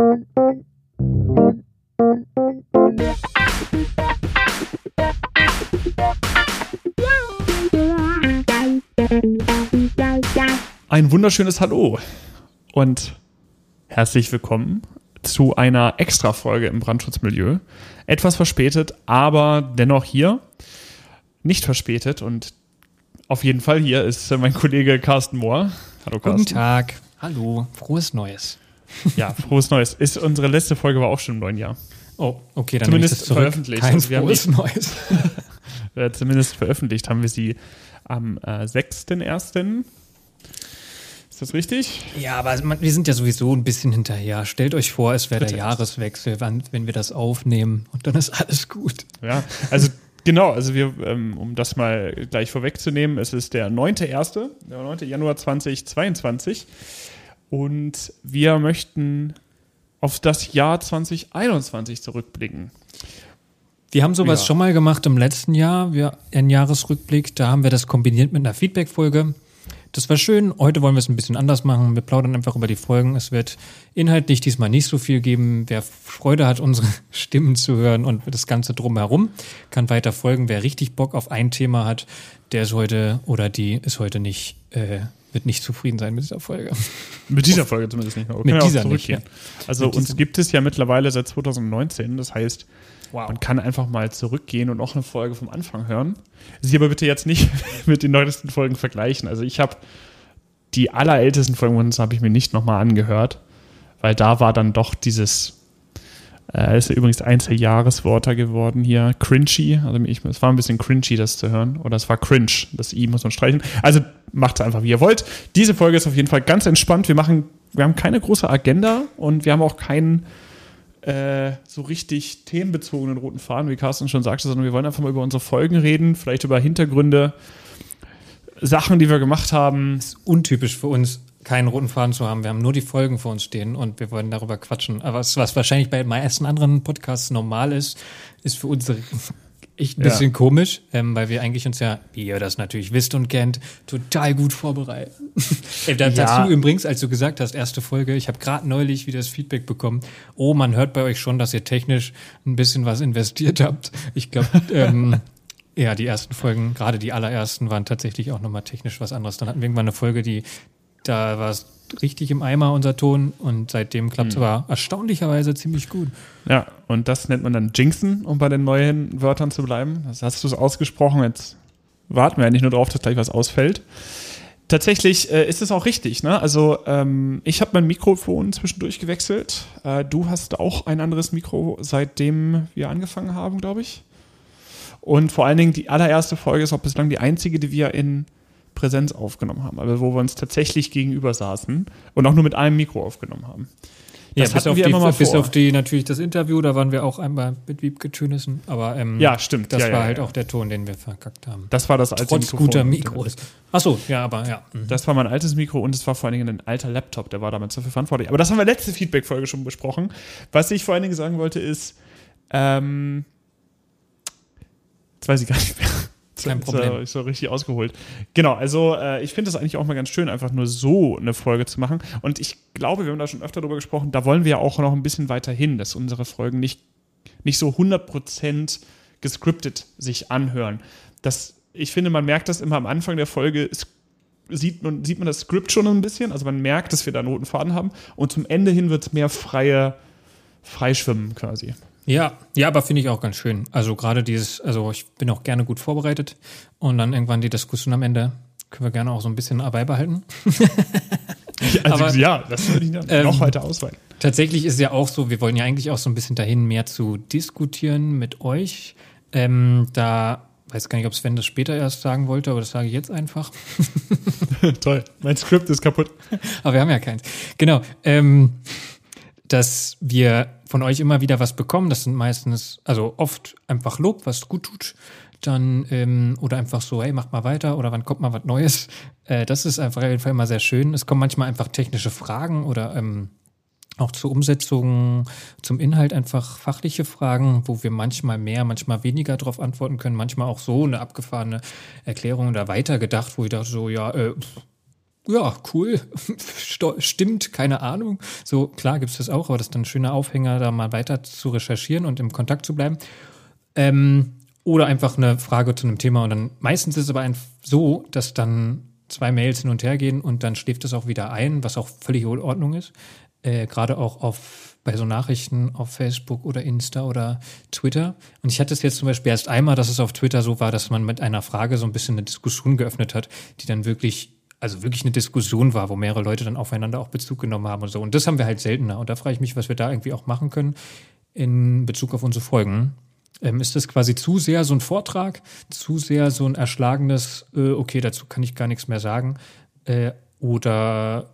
Ein wunderschönes Hallo und herzlich willkommen zu einer Extra-Folge im Brandschutzmilieu. Etwas verspätet, aber dennoch hier. Nicht verspätet und auf jeden Fall hier ist mein Kollege Carsten Mohr. Hallo Carsten. Guten Tag. Hallo. Frohes Neues. Ja, frohes Neues. Ist unsere letzte Folge war auch schon im neuen Jahr. Oh, okay, dann zumindest veröffentlicht. Kein also frohes Neues. zumindest veröffentlicht haben wir sie am äh, 6.1. Ist das richtig? Ja, aber man, wir sind ja sowieso ein bisschen hinterher. Stellt euch vor, es wäre der Jahreswechsel, wann, wenn wir das aufnehmen und dann ist alles gut. Ja, also genau, also wir, ähm, um das mal gleich vorwegzunehmen, es ist der 9.1., der 9. Januar 2022 und wir möchten auf das Jahr 2021 zurückblicken. Wir haben sowas ja. schon mal gemacht im letzten Jahr, wir, ein Jahresrückblick, da haben wir das kombiniert mit einer Feedback-Folge. Das war schön. Heute wollen wir es ein bisschen anders machen. Wir plaudern einfach über die Folgen. Es wird inhaltlich diesmal nicht so viel geben. Wer Freude hat, unsere Stimmen zu hören und das Ganze drumherum, kann weiter folgen. Wer richtig Bock auf ein Thema hat, der ist heute oder die ist heute nicht, äh, wird nicht zufrieden sein mit dieser Folge. Mit dieser Folge zumindest nicht. Wir mit dieser nicht, ja. Also mit uns gibt es ja mittlerweile seit 2019. Das heißt, Wow. Man kann einfach mal zurückgehen und auch eine Folge vom Anfang hören. Sie aber bitte jetzt nicht mit den neuesten Folgen vergleichen. Also ich habe die allerältesten Folgen uns habe ich mir nicht nochmal angehört, weil da war dann doch dieses, äh, ist ja übrigens eins der Jahresworte geworden hier, cringy. Also ich, es war ein bisschen cringy, das zu hören. Oder es war cringe, das I muss man streichen. Also macht es einfach, wie ihr wollt. Diese Folge ist auf jeden Fall ganz entspannt. Wir machen, wir haben keine große Agenda und wir haben auch keinen äh, so richtig themenbezogenen roten Faden, wie Carsten schon sagte, sondern wir wollen einfach mal über unsere Folgen reden, vielleicht über Hintergründe, Sachen, die wir gemacht haben. Es ist untypisch für uns, keinen roten Faden zu haben. Wir haben nur die Folgen vor uns stehen und wir wollen darüber quatschen. Aber was, was wahrscheinlich bei meisten anderen Podcasts normal ist, ist für unsere echt ein bisschen ja. komisch, ähm, weil wir eigentlich uns ja, wie ihr das natürlich wisst und kennt, total gut vorbereiten. äh, da, ja. Dazu übrigens, als du gesagt hast, erste Folge, ich habe gerade neulich wieder das Feedback bekommen, oh, man hört bei euch schon, dass ihr technisch ein bisschen was investiert habt. Ich glaube, ähm, ja, die ersten Folgen, gerade die allerersten, waren tatsächlich auch nochmal technisch was anderes. Dann hatten wir irgendwann eine Folge, die da war es richtig im Eimer, unser Ton. Und seitdem klappt es mhm. aber erstaunlicherweise ziemlich gut. Ja, und das nennt man dann Jinxen, um bei den neuen Wörtern zu bleiben. Das hast du es ausgesprochen. Jetzt warten wir ja nicht nur darauf, dass gleich was ausfällt. Tatsächlich äh, ist es auch richtig. Ne? Also ähm, ich habe mein Mikrofon zwischendurch gewechselt. Äh, du hast auch ein anderes Mikro, seitdem wir angefangen haben, glaube ich. Und vor allen Dingen die allererste Folge ist auch bislang die einzige, die wir in Präsenz aufgenommen haben, also wo wir uns tatsächlich gegenüber saßen und auch nur mit einem Mikro aufgenommen haben. Das ja, bis auf, die, immer mal bis auf die natürlich das Interview, da waren wir auch einmal mit Wiebke Tünissen, aber ähm, ja, stimmt. Das ja, war ja, halt auch der Ton, den wir verkackt haben. Das war das alte Trotz Mikrofon. guter Mikros. Achso, ja, aber ja. Mhm. Das war mein altes Mikro und es war vor allen Dingen ein alter Laptop, der war damit dafür verantwortlich. Aber das haben wir letzte Feedback-Folge schon besprochen. Was ich vor allen Dingen sagen wollte ist, ähm, jetzt weiß ich gar nicht mehr. Kein Problem. Ist so richtig ausgeholt. Genau, also äh, ich finde es eigentlich auch mal ganz schön, einfach nur so eine Folge zu machen. Und ich glaube, wir haben da schon öfter drüber gesprochen, da wollen wir ja auch noch ein bisschen weiter hin, dass unsere Folgen nicht, nicht so 100% gescriptet sich anhören. Das, ich finde, man merkt das immer am Anfang der Folge, sieht man, sieht man das Skript schon ein bisschen, also man merkt, dass wir da einen roten Faden haben. Und zum Ende hin wird es mehr freie, freischwimmen quasi. Ja, ja, aber finde ich auch ganz schön. Also gerade dieses, also ich bin auch gerne gut vorbereitet und dann irgendwann die Diskussion am Ende können wir gerne auch so ein bisschen beibehalten. also, aber, ja, das würde ich noch ähm, weiter ausweiten. Tatsächlich ist ja auch so, wir wollen ja eigentlich auch so ein bisschen dahin, mehr zu diskutieren mit euch. Ähm, da weiß gar nicht, ob Sven das später erst sagen wollte, aber das sage ich jetzt einfach. Toll, mein Skript ist kaputt. aber wir haben ja keins. Genau. Ähm, dass wir von euch immer wieder was bekommen. Das sind meistens, also oft einfach Lob, was gut tut. Dann, ähm, oder einfach so, hey, macht mal weiter oder wann kommt mal was Neues. Äh, das ist einfach auf jeden Fall immer sehr schön. Es kommen manchmal einfach technische Fragen oder ähm, auch zur Umsetzung, zum Inhalt einfach fachliche Fragen, wo wir manchmal mehr, manchmal weniger darauf antworten können, manchmal auch so eine abgefahrene Erklärung oder weitergedacht, wo ich dachte so, ja, äh, ja, cool, stimmt, keine Ahnung. So, klar gibt es das auch, aber das ist dann ein schöner Aufhänger, da mal weiter zu recherchieren und im Kontakt zu bleiben. Ähm, oder einfach eine Frage zu einem Thema und dann meistens ist es aber so, dass dann zwei Mails hin und her gehen und dann schläft es auch wieder ein, was auch völlig in Ordnung ist. Äh, Gerade auch auf bei so Nachrichten auf Facebook oder Insta oder Twitter. Und ich hatte es jetzt zum Beispiel erst einmal, dass es auf Twitter so war, dass man mit einer Frage so ein bisschen eine Diskussion geöffnet hat, die dann wirklich also wirklich eine Diskussion war, wo mehrere Leute dann aufeinander auch Bezug genommen haben und so. Und das haben wir halt seltener. Und da frage ich mich, was wir da irgendwie auch machen können in Bezug auf unsere Folgen. Ähm, ist das quasi zu sehr so ein Vortrag, zu sehr so ein erschlagenes, äh, okay, dazu kann ich gar nichts mehr sagen? Äh, oder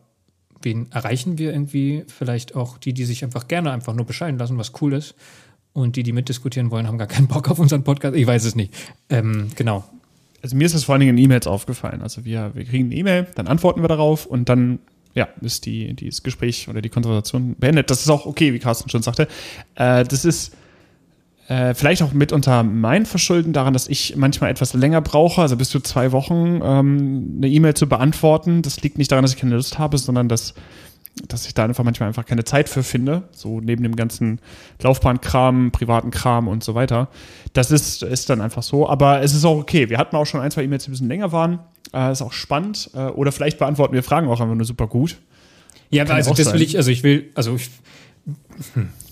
wen erreichen wir irgendwie? Vielleicht auch die, die sich einfach gerne einfach nur bescheiden lassen, was cool ist. Und die, die mitdiskutieren wollen, haben gar keinen Bock auf unseren Podcast. Ich weiß es nicht. Ähm, genau also mir ist das vor allen Dingen in E-Mails aufgefallen. Also wir, wir kriegen eine E-Mail, dann antworten wir darauf und dann ja, ist die, dieses Gespräch oder die Konversation beendet. Das ist auch okay, wie Carsten schon sagte. Äh, das ist äh, vielleicht auch mitunter mein Verschulden daran, dass ich manchmal etwas länger brauche, also bis zu zwei Wochen ähm, eine E-Mail zu beantworten. Das liegt nicht daran, dass ich keine Lust habe, sondern dass dass ich da einfach manchmal einfach keine Zeit für finde, so neben dem ganzen Laufbahnkram, privaten Kram und so weiter. Das ist, ist dann einfach so, aber es ist auch okay. Wir hatten auch schon ein, zwei E-Mails, die ein bisschen länger waren. Äh, ist auch spannend. Äh, oder vielleicht beantworten wir Fragen auch einfach nur super gut. Ja, Kann also das will ich, also ich will, also ich.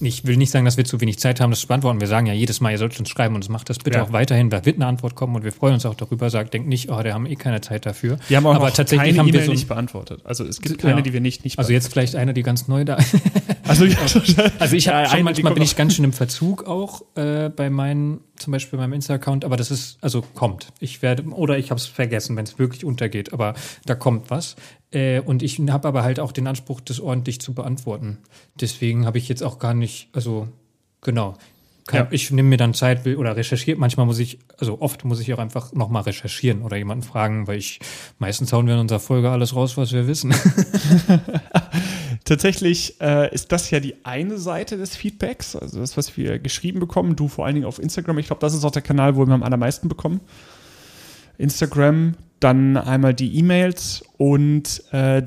Ich will nicht sagen, dass wir zu wenig Zeit haben, das zu beantworten. Wir sagen ja jedes Mal, ihr sollt uns schreiben und es macht das bitte ja. auch weiterhin. Da wird eine Antwort kommen und wir freuen uns auch darüber. Sagt, denkt nicht, oh, der haben eh keine Zeit dafür. Wir haben auch Aber tatsächlich keine haben e wir so nicht beantwortet. Also es gibt keine, ja. die wir nicht nicht Also jetzt vielleicht eine, die ganz neu da. also, ja. also ich habe ja, manchmal bin ich ganz schön im Verzug auch äh, bei meinen zum Beispiel beim Insta-Account, aber das ist, also kommt. Ich werde, oder ich habe es vergessen, wenn es wirklich untergeht, aber da kommt was. Äh, und ich habe aber halt auch den Anspruch, das ordentlich zu beantworten. Deswegen habe ich jetzt auch gar nicht, also genau. Ja. Ich nehme mir dann Zeit oder recherchiert. Manchmal muss ich, also oft muss ich auch einfach nochmal recherchieren oder jemanden fragen, weil ich meistens hauen wir in unserer Folge alles raus, was wir wissen. Tatsächlich äh, ist das ja die eine Seite des Feedbacks, also das, was wir geschrieben bekommen. Du vor allen Dingen auf Instagram. Ich glaube, das ist auch der Kanal, wo wir am allermeisten bekommen. Instagram, dann einmal die E-Mails und äh,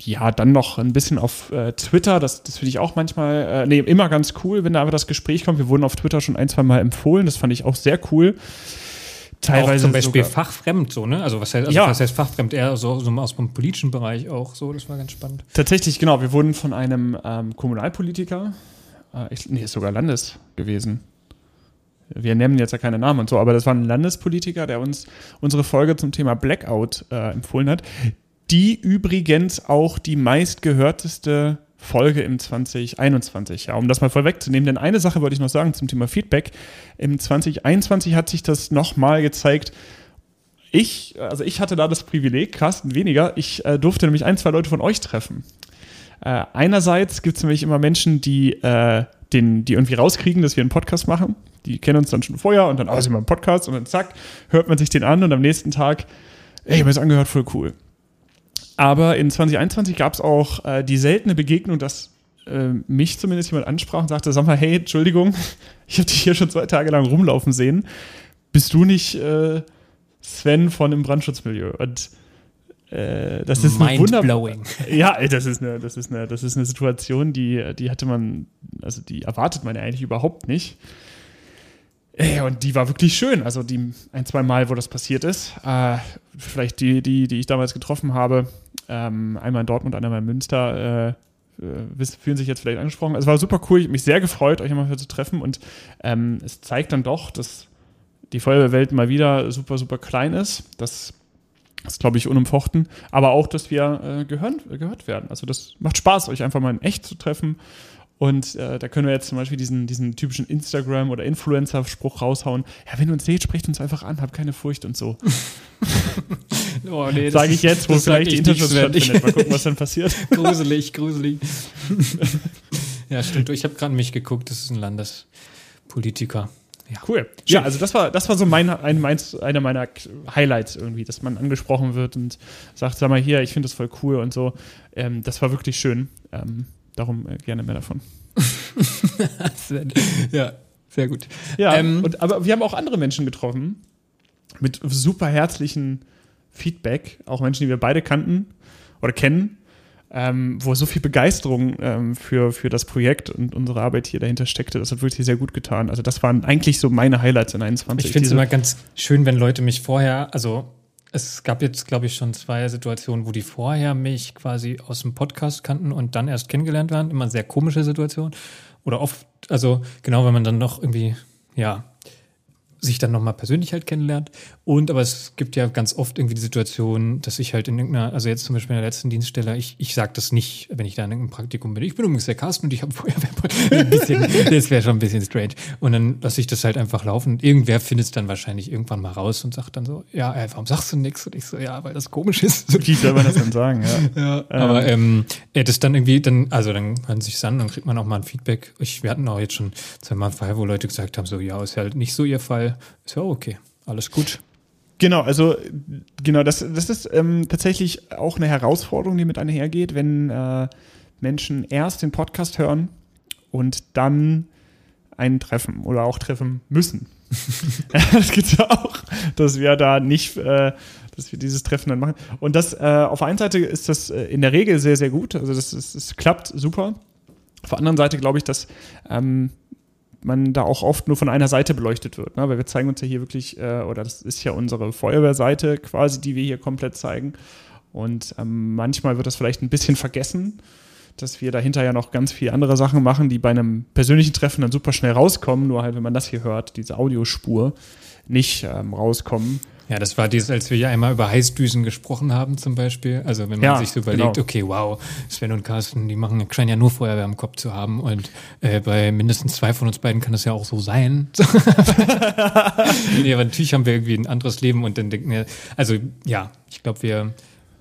ja, dann noch ein bisschen auf äh, Twitter. Das, das finde ich auch manchmal, äh, nee, immer ganz cool, wenn da aber das Gespräch kommt. Wir wurden auf Twitter schon ein, zwei Mal empfohlen. Das fand ich auch sehr cool. Teilweise auch zum Beispiel sogar. fachfremd, so, ne? Also was heißt, also ja. was heißt fachfremd? Eher so, so aus dem politischen Bereich auch so. Das war ganz spannend. Tatsächlich, genau. Wir wurden von einem ähm, Kommunalpolitiker, äh, ich, nee, ist sogar Landes gewesen. Wir nennen jetzt ja keine Namen und so, aber das war ein Landespolitiker, der uns unsere Folge zum Thema Blackout äh, empfohlen hat die übrigens auch die meistgehörteste Folge im 2021. Ja, um das mal vorwegzunehmen, denn eine Sache wollte ich noch sagen zum Thema Feedback. Im 2021 hat sich das nochmal gezeigt. Ich, also ich hatte da das Privileg, Carsten weniger, ich äh, durfte nämlich ein, zwei Leute von euch treffen. Äh, einerseits gibt es nämlich immer Menschen, die, äh, den, die irgendwie rauskriegen, dass wir einen Podcast machen. Die kennen uns dann schon vorher und dann, oh, sind wir im Podcast und dann zack, hört man sich den an und am nächsten Tag, ey, ich habe es angehört, voll cool. Aber in 2021 gab es auch äh, die seltene Begegnung, dass äh, mich zumindest jemand ansprach und sagte, sag mal, hey, Entschuldigung, ich habe dich hier schon zwei Tage lang rumlaufen sehen. Bist du nicht äh, Sven von im Brandschutzmilieu? Und äh, das ist Mind blowing. Ja, das ist eine, das ist eine, das ist eine Situation, die, die hatte man, also die erwartet man ja eigentlich überhaupt nicht. Ey, und die war wirklich schön. Also die ein, zwei Mal, wo das passiert ist. Äh, vielleicht die, die, die ich damals getroffen habe, ähm, einmal in Dortmund, einmal in Münster, äh, äh fühlen sich jetzt vielleicht angesprochen. Es war super cool, ich habe mich sehr gefreut, euch immer zu treffen. Und ähm, es zeigt dann doch, dass die Feuerwehrwelt mal wieder super, super klein ist. Das ist, glaube ich, unumfochten. Aber auch, dass wir äh, gehören, gehört werden. Also das macht Spaß, euch einfach mal in echt zu treffen und äh, da können wir jetzt zum Beispiel diesen, diesen typischen Instagram- oder Influencer-Spruch raushauen. Ja, wenn ihr uns seht, sprecht uns einfach an, habt keine Furcht und so. oh, nee, Sage ich jetzt, wo vielleicht die Interschutz stattfindet. Mal gucken, was dann passiert. gruselig, gruselig. ja, stimmt. Ich habe gerade mich geguckt, das ist ein Landespolitiker. Ja. Cool. Ja, also das war, das war so mein, ein, meins, einer meiner Highlights irgendwie, dass man angesprochen wird und sagt, sag mal hier, ich finde das voll cool und so. Ähm, das war wirklich schön. Ähm, Darum äh, gerne mehr davon. ja, sehr gut. Ja, ähm, und, aber wir haben auch andere Menschen getroffen mit super herzlichen Feedback, auch Menschen, die wir beide kannten. oder kennen, ähm, wo so viel Begeisterung ähm, für, für das Projekt und unsere Arbeit hier dahinter steckte. Das hat wirklich sehr gut getan. Also das waren eigentlich so meine Highlights in 21. Ich finde es immer ganz schön, wenn Leute mich vorher, also es gab jetzt, glaube ich, schon zwei Situationen, wo die vorher mich quasi aus dem Podcast kannten und dann erst kennengelernt waren. Immer sehr komische Situationen. Oder oft, also genau, wenn man dann noch irgendwie, ja, sich dann nochmal persönlich halt kennenlernt. Und aber es gibt ja ganz oft irgendwie die Situation, dass ich halt in irgendeiner, also jetzt zum Beispiel in der letzten Dienststelle, ich, ich sage das nicht, wenn ich da in irgendeinem Praktikum bin. Ich bin übrigens der Carsten und ich habe bisschen, das wäre schon ein bisschen strange. Und dann lasse ich das halt einfach laufen. Und irgendwer findet es dann wahrscheinlich irgendwann mal raus und sagt dann so, ja, ey, warum sagst du nichts? Und ich so, ja, weil das komisch ist. Wie soll man das dann sagen, ja. ja aber ähm, ja, das dann irgendwie, dann, also dann hören sich an, dann kriegt man auch mal ein Feedback. Ich, wir hatten auch jetzt schon zweimal einen Fall, wo Leute gesagt haben, so, ja, ist halt nicht so ihr Fall ist ja okay. Alles gut. Genau, also genau, das, das ist ähm, tatsächlich auch eine Herausforderung, die mit einhergeht, wenn äh, Menschen erst den Podcast hören und dann einen treffen oder auch treffen müssen. das gibt ja auch, dass wir da nicht, äh, dass wir dieses Treffen dann machen. Und das äh, auf der einen Seite ist das äh, in der Regel sehr, sehr gut. Also das, das, das klappt super. Auf der anderen Seite glaube ich, dass ähm, man da auch oft nur von einer Seite beleuchtet wird. Ne? Weil wir zeigen uns ja hier wirklich, äh, oder das ist ja unsere Feuerwehrseite quasi, die wir hier komplett zeigen. Und ähm, manchmal wird das vielleicht ein bisschen vergessen, dass wir dahinter ja noch ganz viele andere Sachen machen, die bei einem persönlichen Treffen dann super schnell rauskommen. Nur halt, wenn man das hier hört, diese Audiospur nicht ähm, rauskommen. Ja, das war dieses, als wir ja einmal über Heißdüsen gesprochen haben zum Beispiel. Also wenn man ja, sich so überlegt, genau. okay, wow, Sven und Carsten, die machen, scheinen ja nur Feuerwehr im Kopf zu haben und äh, bei mindestens zwei von uns beiden kann das ja auch so sein. nee, aber natürlich haben wir irgendwie ein anderes Leben und dann denken wir, also ja, ich glaube, wir,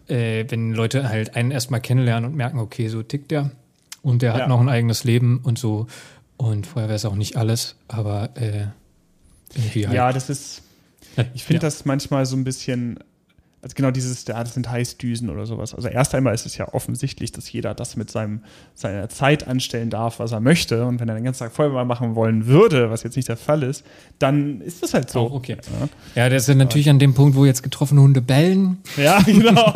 äh, wenn Leute halt einen erstmal kennenlernen und merken, okay, so tickt der und der hat ja. noch ein eigenes Leben und so und Feuerwehr ist auch nicht alles, aber äh, irgendwie halt. Ja, das ist ich finde ja. das manchmal so ein bisschen, also genau dieses, ja, das sind Heißdüsen oder sowas. Also erst einmal ist es ja offensichtlich, dass jeder das mit seinem, seiner Zeit anstellen darf, was er möchte. Und wenn er den ganzen Tag Feuerwehr machen wollen würde, was jetzt nicht der Fall ist, dann ist das halt so. Oh, okay. Ja, ja das ist natürlich an dem Punkt, wo jetzt getroffene Hunde bellen. Ja, genau.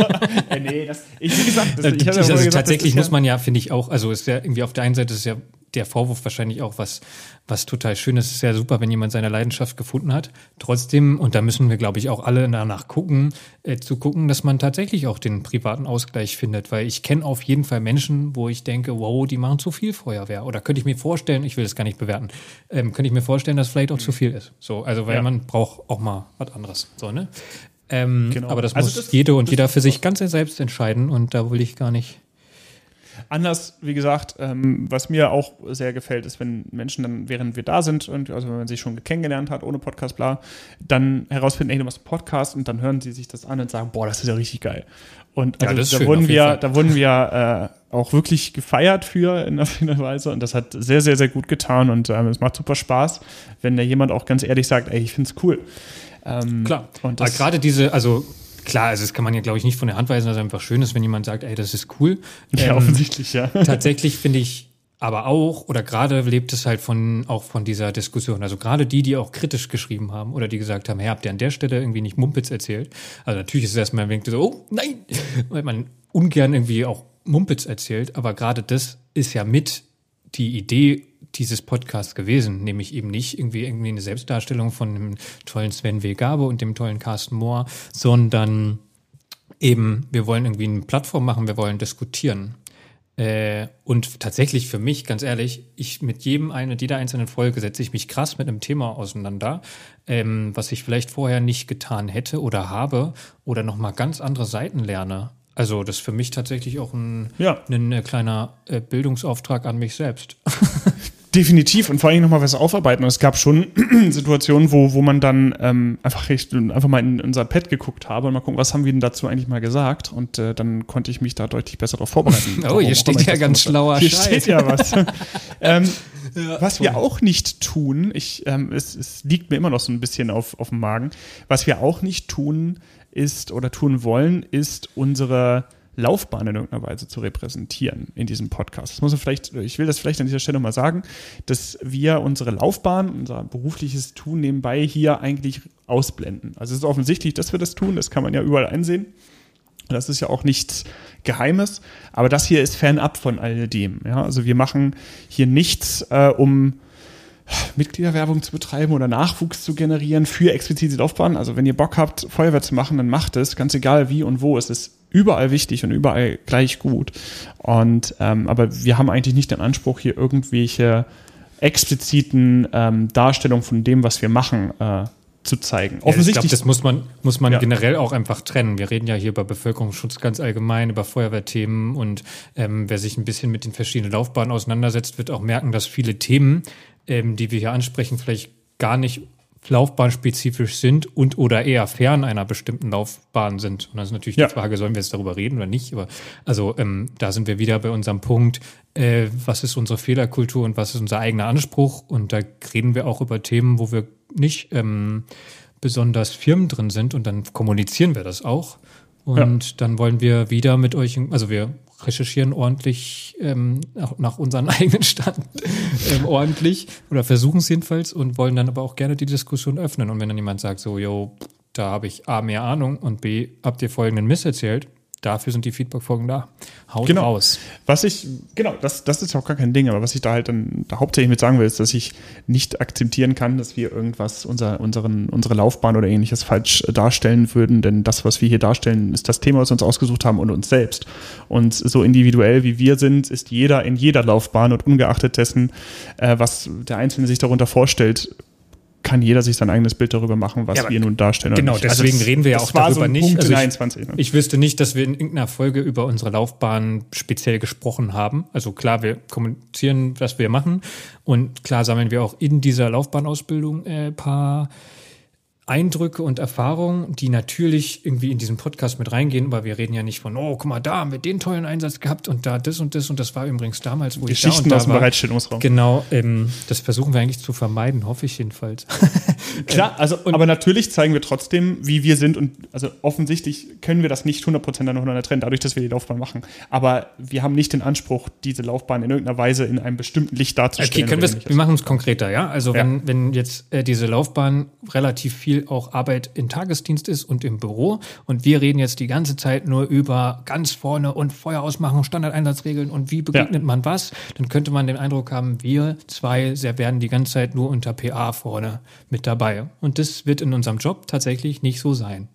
ja, nee, das, ich, wie gesagt, das, ich also, ja gesagt, tatsächlich muss man ja, finde ich auch, also ist ja irgendwie auf der einen Seite ist ja der Vorwurf wahrscheinlich auch was, was total schön ist. Es ist ja super, wenn jemand seine Leidenschaft gefunden hat. Trotzdem, und da müssen wir, glaube ich, auch alle danach gucken, äh, zu gucken, dass man tatsächlich auch den privaten Ausgleich findet. Weil ich kenne auf jeden Fall Menschen, wo ich denke, wow, die machen zu viel Feuerwehr. Oder könnte ich mir vorstellen, ich will das gar nicht bewerten, ähm, könnte ich mir vorstellen, dass vielleicht auch zu viel ist. So, also weil ja. man braucht auch mal was anderes. So, ne? Ähm, genau. Aber das also muss das, jede und jeder für sich ganz selbst entscheiden und da will ich gar nicht Anders, wie gesagt, ähm, was mir auch sehr gefällt, ist, wenn Menschen dann, während wir da sind, und also wenn man sich schon kennengelernt hat, ohne Podcast, bla, dann herausfinden, ey, du machst Podcast und dann hören sie sich das an und sagen, boah, das ist ja richtig geil. Und also, ja, da, schön, wurden wir, da wurden wir äh, auch wirklich gefeiert für in einer Weise und das hat sehr, sehr, sehr gut getan und ähm, es macht super Spaß, wenn da jemand auch ganz ehrlich sagt, ey, ich finde es cool. Ähm, Klar. Und gerade diese, also Klar, also das kann man ja, glaube ich, nicht von der Hand weisen, dass es einfach schön ist, wenn jemand sagt, ey, das ist cool. Ja, ähm, offensichtlich, ja. Tatsächlich finde ich aber auch, oder gerade lebt es halt von, auch von dieser Diskussion. Also gerade die, die auch kritisch geschrieben haben oder die gesagt haben, hey, habt ihr an der Stelle irgendwie nicht Mumpitz erzählt? Also natürlich ist es erstmal ein so, oh, nein! Weil man ungern irgendwie auch Mumpitz erzählt, aber gerade das ist ja mit die Idee dieses Podcasts gewesen, nämlich eben nicht irgendwie irgendwie eine Selbstdarstellung von dem tollen Sven W. Gabe und dem tollen Carsten Mohr, sondern eben, wir wollen irgendwie eine Plattform machen, wir wollen diskutieren. Äh, und tatsächlich für mich, ganz ehrlich, ich mit jedem einen, mit jeder einzelnen Folge setze ich mich krass mit einem Thema auseinander, ähm, was ich vielleicht vorher nicht getan hätte oder habe oder nochmal ganz andere Seiten lerne. Also das ist für mich tatsächlich auch ein, ja. ein, ein kleiner äh, Bildungsauftrag an mich selbst. Definitiv und vor allem nochmal was aufarbeiten. Und es gab schon Situationen, wo, wo man dann ähm, einfach, einfach mal in unser Pad geguckt habe und mal gucken, was haben wir denn dazu eigentlich mal gesagt. Und äh, dann konnte ich mich da deutlich besser darauf vorbereiten. oh, hier steht ja ganz schlauer Hier Scheiß. steht ja was. ähm, ja, was wir auch nicht tun, ich, ähm, es, es liegt mir immer noch so ein bisschen auf, auf dem Magen, was wir auch nicht tun ist oder tun wollen, ist unsere Laufbahn in irgendeiner Weise zu repräsentieren in diesem Podcast. Das muss man vielleicht, ich will das vielleicht an dieser Stelle mal sagen, dass wir unsere Laufbahn, unser berufliches Tun nebenbei hier eigentlich ausblenden. Also es ist offensichtlich, dass wir das tun, das kann man ja überall einsehen. Das ist ja auch nichts Geheimes, aber das hier ist fernab von alledem. Ja? Also wir machen hier nichts, äh, um Mitgliederwerbung zu betreiben oder Nachwuchs zu generieren für explizite Laufbahnen. Also wenn ihr Bock habt, Feuerwehr zu machen, dann macht es, ganz egal wie und wo. Es ist überall wichtig und überall gleich gut. Und ähm, aber wir haben eigentlich nicht den Anspruch, hier irgendwelche expliziten ähm, Darstellungen von dem, was wir machen, äh, zu zeigen. Ja, Offensichtlich. Ich glaube, das muss man, muss man ja. generell auch einfach trennen. Wir reden ja hier über Bevölkerungsschutz ganz allgemein, über Feuerwehrthemen und ähm, wer sich ein bisschen mit den verschiedenen Laufbahnen auseinandersetzt, wird auch merken, dass viele Themen, ähm, die wir hier ansprechen, vielleicht gar nicht laufbahnspezifisch sind und oder eher fern einer bestimmten Laufbahn sind. Und das ist natürlich ja. die Frage, sollen wir jetzt darüber reden oder nicht? Aber also ähm, da sind wir wieder bei unserem Punkt, äh, was ist unsere Fehlerkultur und was ist unser eigener Anspruch? Und da reden wir auch über Themen, wo wir nicht ähm, besonders Firmen drin sind und dann kommunizieren wir das auch. Und ja. dann wollen wir wieder mit euch, also wir recherchieren ordentlich ähm, nach, unseren eigenen Stand ähm, ordentlich oder versuchen es jedenfalls und wollen dann aber auch gerne die Diskussion öffnen. Und wenn dann jemand sagt, so, yo, da habe ich A mehr Ahnung und B, habt ihr folgenden Miss erzählt, dafür sind die Feedback-Folgen da. Haut genau. raus. Was ich, genau, das, das ist auch gar kein Ding, aber was ich da halt dann da hauptsächlich mit sagen will, ist, dass ich nicht akzeptieren kann, dass wir irgendwas, unser, unseren, unsere Laufbahn oder ähnliches falsch darstellen würden, denn das, was wir hier darstellen, ist das Thema, was wir uns ausgesucht haben und uns selbst. Und so individuell wie wir sind, ist jeder in jeder Laufbahn und ungeachtet dessen, äh, was der Einzelne sich darunter vorstellt, kann jeder sich sein eigenes Bild darüber machen, was ja, wir nun darstellen. Genau, deswegen also reden wir ja auch darüber so nicht. Also ich, 21, ne? ich wüsste nicht, dass wir in irgendeiner Folge über unsere Laufbahn speziell gesprochen haben. Also klar, wir kommunizieren, was wir machen und klar sammeln wir auch in dieser Laufbahnausbildung äh, paar Eindrücke und Erfahrungen, die natürlich irgendwie in diesen Podcast mit reingehen, weil wir reden ja nicht von, oh, guck mal, da haben wir den tollen Einsatz gehabt und da das und das und das war übrigens damals, wo Geschichten ich da und da aus dem war. Bereitstellungsraum. Genau, ähm, das versuchen wir eigentlich zu vermeiden, hoffe ich jedenfalls. Klar, also und, aber natürlich zeigen wir trotzdem, wie wir sind und also offensichtlich können wir das nicht 100% aneinander trennen, dadurch, dass wir die Laufbahn machen. Aber wir haben nicht den Anspruch, diese Laufbahn in irgendeiner Weise in einem bestimmten Licht darzustellen. Okay, können wir wir machen es konkreter, ja? Also ja. wenn, wenn jetzt äh, diese Laufbahn relativ viel auch Arbeit im Tagesdienst ist und im Büro. Und wir reden jetzt die ganze Zeit nur über ganz vorne und Feuer ausmachen, Standardeinsatzregeln und wie begegnet ja. man was. Dann könnte man den Eindruck haben, wir zwei werden die ganze Zeit nur unter PA vorne mit dabei. Und das wird in unserem Job tatsächlich nicht so sein.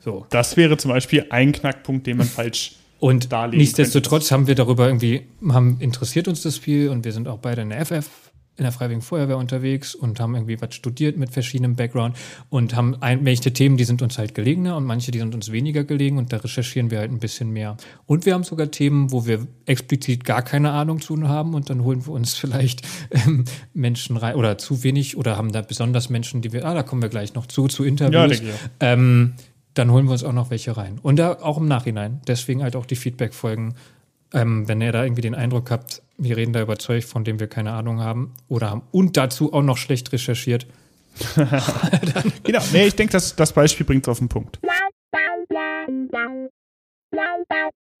So. Das wäre zum Beispiel ein Knackpunkt, den man falsch und nichtsdestotrotz haben wir darüber irgendwie, haben interessiert uns das viel und wir sind auch beide in der FF in der Freiwilligen Feuerwehr unterwegs und haben irgendwie was studiert mit verschiedenem Background und haben ein, welche Themen, die sind uns halt gelegener und manche, die sind uns weniger gelegen und da recherchieren wir halt ein bisschen mehr. Und wir haben sogar Themen, wo wir explizit gar keine Ahnung zu haben und dann holen wir uns vielleicht ähm, Menschen rein oder zu wenig oder haben da besonders Menschen, die wir, ah, da kommen wir gleich noch zu, zu Interviews. Ja, ähm, dann holen wir uns auch noch welche rein. Und da auch im Nachhinein. Deswegen halt auch die Feedback-Folgen ähm, wenn ihr da irgendwie den Eindruck habt, wir reden da über Zeug, von dem wir keine Ahnung haben oder haben und dazu auch noch schlecht recherchiert. genau, nee, ich denke, das, das Beispiel bringt es auf den Punkt.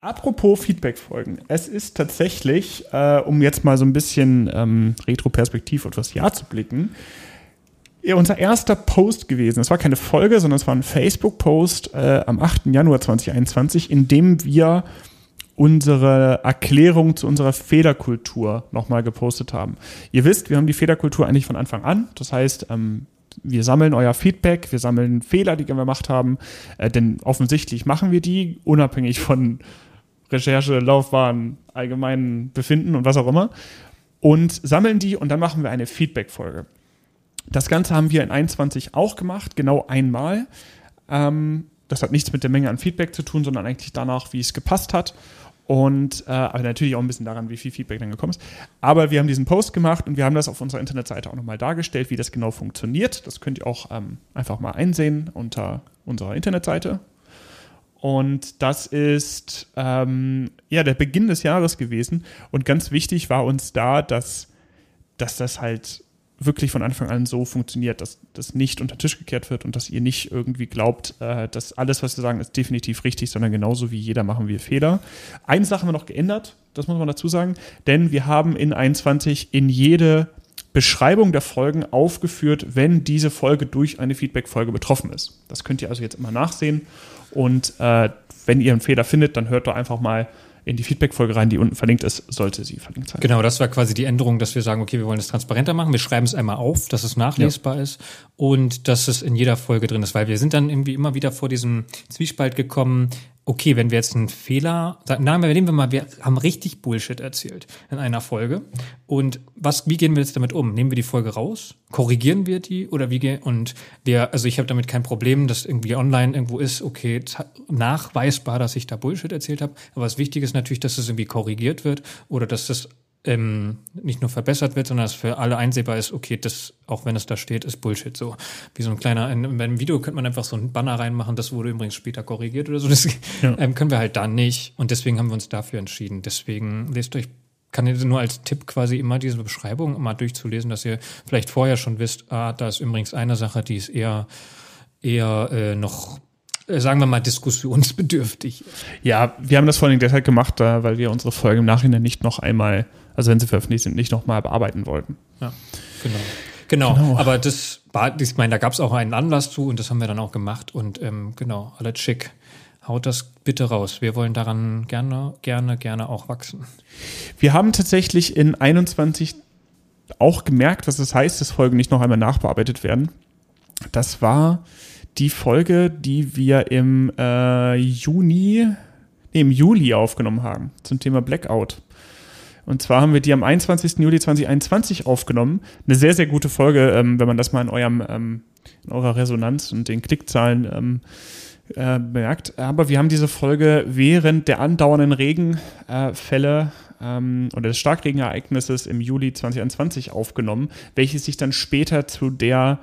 Apropos Feedback-Folgen. Es ist tatsächlich, äh, um jetzt mal so ein bisschen ähm, Retro-Perspektiv auf das Jahr zu blicken, unser erster Post gewesen. Es war keine Folge, sondern es war ein Facebook-Post äh, am 8. Januar 2021, in dem wir unsere Erklärung zu unserer Fehlerkultur nochmal gepostet haben. Ihr wisst, wir haben die Fehlerkultur eigentlich von Anfang an. Das heißt, ähm, wir sammeln euer Feedback, wir sammeln Fehler, die wir gemacht haben, äh, denn offensichtlich machen wir die, unabhängig von Recherche, Laufbahn, allgemeinen Befinden und was auch immer, und sammeln die und dann machen wir eine Feedback-Folge. Das Ganze haben wir in 21 auch gemacht, genau einmal. Ähm, das hat nichts mit der Menge an Feedback zu tun, sondern eigentlich danach, wie es gepasst hat. Und äh, aber natürlich auch ein bisschen daran, wie viel Feedback dann gekommen ist. Aber wir haben diesen Post gemacht und wir haben das auf unserer Internetseite auch nochmal dargestellt, wie das genau funktioniert. Das könnt ihr auch ähm, einfach mal einsehen unter unserer Internetseite. Und das ist ähm, ja der Beginn des Jahres gewesen. Und ganz wichtig war uns da, dass, dass das halt wirklich von Anfang an so funktioniert, dass das nicht unter den Tisch gekehrt wird und dass ihr nicht irgendwie glaubt, äh, dass alles, was wir sagen, ist definitiv richtig, sondern genauso wie jeder machen wir Fehler. Eine Sache haben wir noch geändert, das muss man dazu sagen, denn wir haben in 21 in jede Beschreibung der Folgen aufgeführt, wenn diese Folge durch eine Feedback-Folge betroffen ist. Das könnt ihr also jetzt immer nachsehen Und äh, wenn ihr einen Fehler findet, dann hört doch einfach mal in die Feedback-Folge rein, die unten verlinkt ist, sollte sie verlinkt sein. Genau, das war quasi die Änderung, dass wir sagen, okay, wir wollen es transparenter machen. Wir schreiben es einmal auf, dass es nachlesbar ja. ist und dass es in jeder Folge drin ist, weil wir sind dann irgendwie immer wieder vor diesem Zwiespalt gekommen okay, wenn wir jetzt einen Fehler, wir, nehmen wir mal, wir haben richtig Bullshit erzählt in einer Folge. Und was, wie gehen wir jetzt damit um? Nehmen wir die Folge raus? Korrigieren wir die? Oder wie gehen, und wir, also ich habe damit kein Problem, dass irgendwie online irgendwo ist, okay, nachweisbar, dass ich da Bullshit erzählt habe. Aber das Wichtige ist natürlich, dass es irgendwie korrigiert wird oder dass das ähm, nicht nur verbessert wird, sondern dass für alle einsehbar ist, okay, das, auch wenn es da steht, ist Bullshit. So wie so ein kleiner, in, in einem Video könnte man einfach so einen Banner reinmachen, das wurde übrigens später korrigiert oder so. Das ja. ähm, können wir halt da nicht. Und deswegen haben wir uns dafür entschieden. Deswegen lest euch kann ihr nur als Tipp quasi immer diese Beschreibung mal durchzulesen, dass ihr vielleicht vorher schon wisst, ah, da ist übrigens eine Sache, die ist eher, eher äh, noch äh, sagen wir mal, diskussionsbedürftig. Ja, wir haben das vor allem deshalb gemacht, weil wir unsere Folge im Nachhinein nicht noch einmal also wenn sie veröffentlicht sind, nicht nochmal bearbeiten wollten. Ja, genau. Genau, genau. aber das war, ich meine, da gab es auch einen Anlass zu und das haben wir dann auch gemacht und ähm, genau, alles schick. Haut das bitte raus. Wir wollen daran gerne, gerne, gerne auch wachsen. Wir haben tatsächlich in 21 auch gemerkt, was das heißt, dass Folgen nicht noch einmal nachbearbeitet werden. Das war die Folge, die wir im äh, Juni, nee, im Juli aufgenommen haben zum Thema Blackout. Und zwar haben wir die am 21. Juli 2021 aufgenommen. Eine sehr, sehr gute Folge, ähm, wenn man das mal in eurem, ähm, in eurer Resonanz und den Klickzahlen ähm, äh, merkt. Aber wir haben diese Folge während der andauernden Regenfälle äh, ähm, oder des Starkregenereignisses im Juli 2021 aufgenommen, welches sich dann später zu der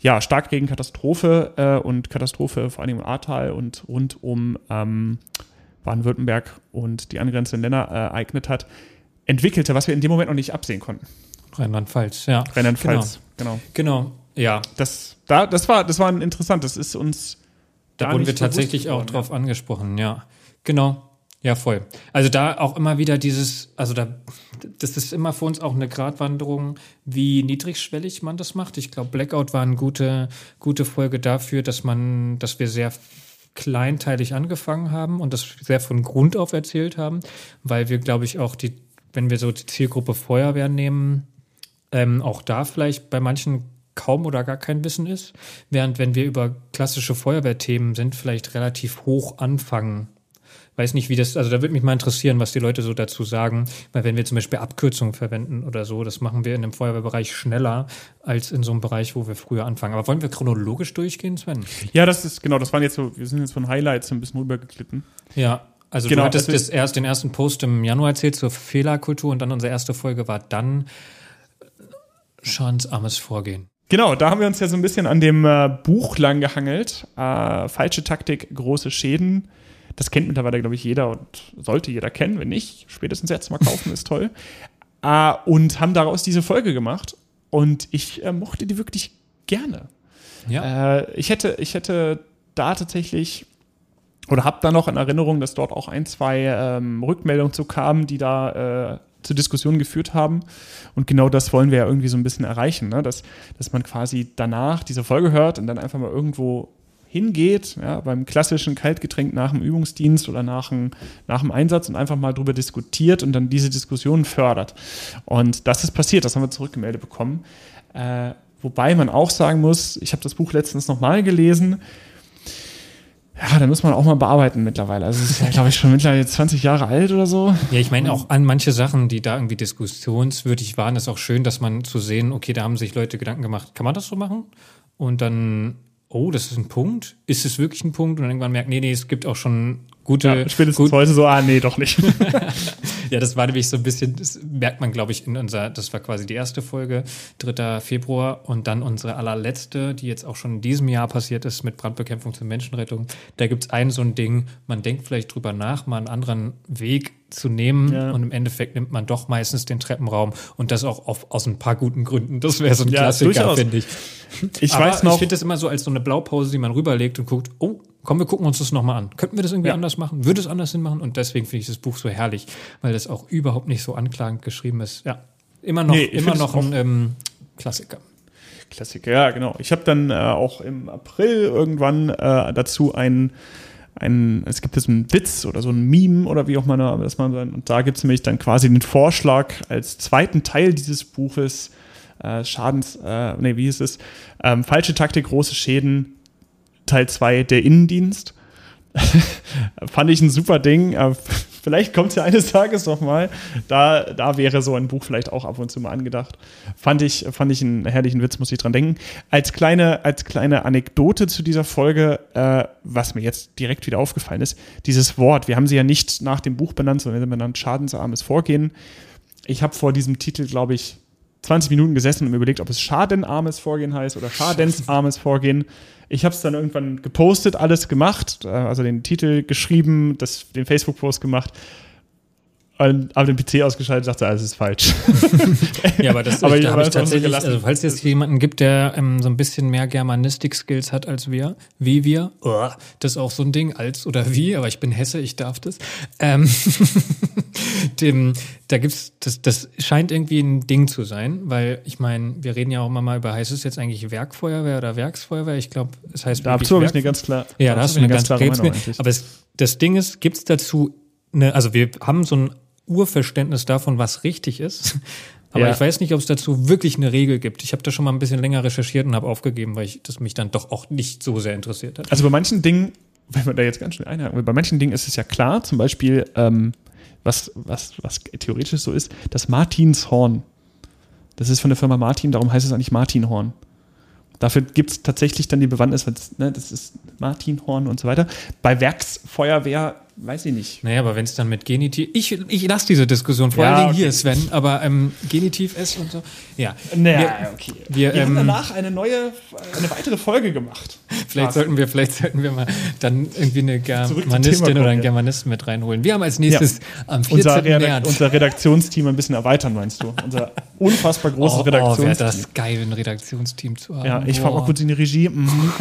ja, Starkregenkatastrophe äh, und Katastrophe vor allem im Ahrtal und rund um ähm, Baden-Württemberg und die angrenzenden Länder äh, ereignet hat entwickelte, was wir in dem Moment noch nicht absehen konnten. Rheinland-Pfalz, ja. Rheinland-Pfalz, genau. genau. Genau, ja. Das, da, das, war, das war interessant. Das ist uns. Da wurden wir tatsächlich auch drauf angesprochen, ja. Genau. Ja, voll. Also da auch immer wieder dieses, also da, das ist immer für uns auch eine Gratwanderung, wie niedrigschwellig man das macht. Ich glaube, Blackout war eine gute, gute Folge dafür, dass man, dass wir sehr kleinteilig angefangen haben und das sehr von Grund auf erzählt haben, weil wir, glaube ich, auch die wenn wir so die Zielgruppe Feuerwehr nehmen, ähm, auch da vielleicht bei manchen kaum oder gar kein Wissen ist, während wenn wir über klassische Feuerwehrthemen sind, vielleicht relativ hoch anfangen. Weiß nicht, wie das, also da würde mich mal interessieren, was die Leute so dazu sagen, weil wenn wir zum Beispiel Abkürzungen verwenden oder so, das machen wir in dem Feuerwehrbereich schneller als in so einem Bereich, wo wir früher anfangen. Aber wollen wir chronologisch durchgehen, Sven? Ja, das ist genau, das waren jetzt so, wir sind jetzt von Highlights ein bisschen rübergeglitten. Ja, also genau, du hattest das erst den ersten Post im Januar erzählt zur Fehlerkultur und dann unsere erste Folge war dann armes Vorgehen. Genau, da haben wir uns ja so ein bisschen an dem äh, Buch lang gehangelt. Äh, falsche Taktik, große Schäden. Das kennt mittlerweile, glaube ich, jeder und sollte jeder kennen. Wenn nicht, spätestens jetzt mal kaufen, ist toll. Äh, und haben daraus diese Folge gemacht. Und ich äh, mochte die wirklich gerne. Ja. Äh, ich, hätte, ich hätte da tatsächlich oder habe da noch in Erinnerung, dass dort auch ein, zwei ähm, Rückmeldungen zu kamen, die da äh, zu Diskussionen geführt haben. Und genau das wollen wir ja irgendwie so ein bisschen erreichen, ne? dass, dass man quasi danach diese Folge hört und dann einfach mal irgendwo hingeht, ja, beim klassischen Kaltgetränk nach dem Übungsdienst oder nach dem, nach dem Einsatz und einfach mal drüber diskutiert und dann diese Diskussion fördert. Und das ist passiert, das haben wir zurückgemeldet bekommen. Äh, wobei man auch sagen muss, ich habe das Buch letztens nochmal gelesen, ja, da muss man auch mal bearbeiten mittlerweile. Also es ist ja, glaube ich, schon mittlerweile 20 Jahre alt oder so. Ja, ich meine auch an manche Sachen, die da irgendwie diskussionswürdig waren, ist auch schön, dass man zu sehen, okay, da haben sich Leute Gedanken gemacht, kann man das so machen? Und dann, oh, das ist ein Punkt. Ist es wirklich ein Punkt? Und dann irgendwann merkt, nee, nee, es gibt auch schon gute. Ja, spätestens gut, heute so, ah, nee, doch nicht. ja, das war nämlich so ein bisschen, das merkt man, glaube ich, in unserer, das war quasi die erste Folge, 3. Februar und dann unsere allerletzte, die jetzt auch schon in diesem Jahr passiert ist mit Brandbekämpfung zur Menschenrettung. Da gibt's ein so ein Ding, man denkt vielleicht drüber nach, mal einen anderen Weg zu nehmen ja. und im Endeffekt nimmt man doch meistens den Treppenraum und das auch auf, aus ein paar guten Gründen. Das wäre so ein ja, Klassiker, finde ich. Ich Aber weiß noch. Ich finde das immer so als so eine Blaupause, die man rüberlegt und guckt, oh, komm, wir gucken uns das nochmal an. Könnten wir das irgendwie ja. anders machen? Würde es anders Sinn machen? Und deswegen finde ich das Buch so herrlich, weil das auch überhaupt nicht so anklagend geschrieben ist. Ja, immer noch, nee, immer noch ein ähm, Klassiker. Klassiker, ja, genau. Ich habe dann äh, auch im April irgendwann äh, dazu ein ein, es gibt jetzt einen Witz oder so ein Meme oder wie auch man das man und da gibt es nämlich dann quasi den Vorschlag als zweiten Teil dieses Buches äh, Schadens, äh, nee, wie hieß es? Ähm, falsche Taktik, große Schäden, Teil 2, der Innendienst. Fand ich ein super Ding. Vielleicht kommt es ja eines Tages noch mal. Da, da wäre so ein Buch vielleicht auch ab und zu mal angedacht. Fand ich, fand ich einen herrlichen Witz, muss ich dran denken. Als kleine, als kleine Anekdote zu dieser Folge, äh, was mir jetzt direkt wieder aufgefallen ist, dieses Wort, wir haben sie ja nicht nach dem Buch benannt, sondern benannt schadensarmes Vorgehen. Ich habe vor diesem Titel, glaube ich, 20 Minuten gesessen und mir überlegt, ob es schadenarmes Vorgehen heißt oder schadensarmes Vorgehen. Ich habe es dann irgendwann gepostet, alles gemacht, äh, also den Titel geschrieben, das, den Facebook-Post gemacht und habe den PC ausgeschaltet und dachte, alles ist falsch. ja, aber das aber ich, da habe ich tatsächlich, also falls es jemanden gibt, der ähm, so ein bisschen mehr Germanistik-Skills hat als wir, wie wir, oh, das ist auch so ein Ding, als oder wie, aber ich bin Hesse, ich darf das. Ähm, dem, da gibt's, das, das scheint irgendwie ein Ding zu sein, weil ich meine, wir reden ja auch immer mal über, heißt es jetzt eigentlich Werkfeuerwehr oder Werksfeuerwehr? Ich glaube, es heißt Dazu habe ich eine ganz klar. Ja, da hast du eine ganz klare Meinung. Aber es, das Ding ist, gibt's dazu eine, also wir haben so ein Urverständnis davon, was richtig ist. Aber ja. ich weiß nicht, ob es dazu wirklich eine Regel gibt. Ich habe da schon mal ein bisschen länger recherchiert und habe aufgegeben, weil ich das mich dann doch auch nicht so sehr interessiert hat. Also bei manchen Dingen, wenn man da jetzt ganz schnell einhaken will, bei manchen Dingen ist es ja klar, zum Beispiel, ähm, was, was, was theoretisch so ist, das Martinshorn. Das ist von der Firma Martin, darum heißt es eigentlich Martinhorn. Dafür gibt es tatsächlich dann die Bewandtnis, ne, das ist Martinhorn und so weiter. Bei Werksfeuerwehr weiß ich nicht. Naja, aber wenn es dann mit Genitiv. Ich, ich lasse diese Diskussion, vor ja, allen Dingen okay. hier, Sven, aber ähm, Genitiv ist und so. Ja. Naja, wir, okay. Wir, wir ähm, haben danach eine neue, eine weitere Folge gemacht. vielleicht sollten wir, vielleicht sollten wir mal dann irgendwie eine Germanistin oder einen Germanisten mit reinholen. Wir haben als nächstes ja. am 14. Unser, März. unser Redaktionsteam ein bisschen erweitern, meinst du? Unser unfassbar großes oh, Redaktionsteam. Oh, wäre das geil, ein Redaktionsteam zu haben. Ja, ich fahre mal kurz in die Regie. Mhm.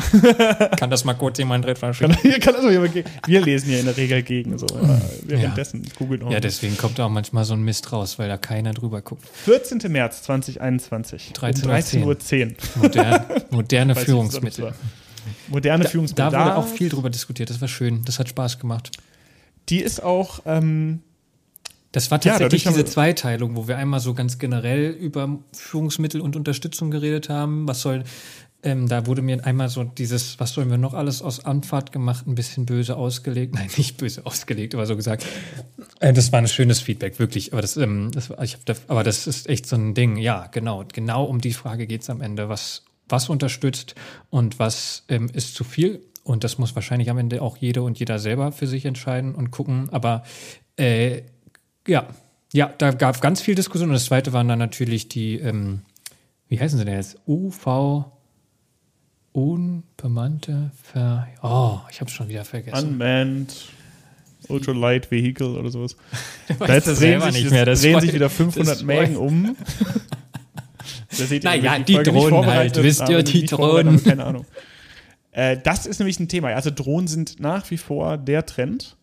kann das mal kurz jemand redschicken? Kann, kann das mal jemand Wir lesen ja in der Regel gegen. So, äh, währenddessen ja. googelt Ja, deswegen kommt auch manchmal so ein Mist raus, weil da keiner drüber guckt. 14. März 2021. 13, um 13 Uhr 10. Modern, moderne Führungsmittel. Moderne da, Führungsmittel. Da wurde auch viel drüber diskutiert. Das war schön. Das hat Spaß gemacht. Die ist auch. Ähm, das war tatsächlich ja, diese Zweiteilung, wo wir einmal so ganz generell über Führungsmittel und Unterstützung geredet haben. Was soll ähm, da wurde mir einmal so dieses, was sollen wir noch alles aus Anfahrt gemacht, ein bisschen böse ausgelegt. Nein, nicht böse ausgelegt, aber so gesagt. Äh, das war ein schönes Feedback, wirklich. Aber das, ähm, das, ich da, aber das ist echt so ein Ding. Ja, genau. Genau um die Frage geht es am Ende. Was, was unterstützt und was ähm, ist zu viel? Und das muss wahrscheinlich am Ende auch jede und jeder selber für sich entscheiden und gucken. Aber äh, ja, ja, da gab es ganz viel Diskussion. Und das zweite waren dann natürlich die, ähm, wie heißen sie denn jetzt? UV unbemannte Ver... Oh, ich habe schon wieder vergessen. Unmanned Ultralight Vehicle oder sowas. da jetzt drehen, sich, nicht mehr. Das drehen sich wieder 500 Mägen um. naja, die, die Drohnen halt, wisst ihr, die Drohnen. Keine Ahnung. Äh, das ist nämlich ein Thema. Also Drohnen sind nach wie vor der Trend.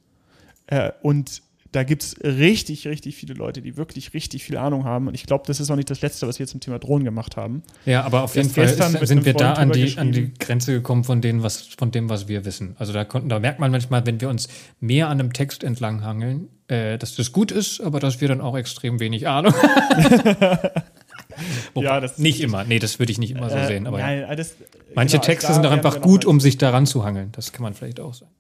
Äh, und da gibt es richtig, richtig viele Leute, die wirklich richtig viel Ahnung haben. Und ich glaube, das ist auch nicht das Letzte, was wir zum Thema Drohnen gemacht haben. Ja, aber auf jeden Fall ist, sind wir da an die, an die Grenze gekommen von, denen, was, von dem, was wir wissen. Also da, konnten, da merkt man manchmal, wenn wir uns mehr an einem Text entlanghangeln, äh, dass das gut ist, aber dass wir dann auch extrem wenig Ahnung haben. ja, das nicht immer. Nee, das würde ich nicht immer so äh, sehen. Aber nein, das, Manche genau, Texte sind doch einfach gut, um sich daran zu hangeln. Das kann man vielleicht auch sagen.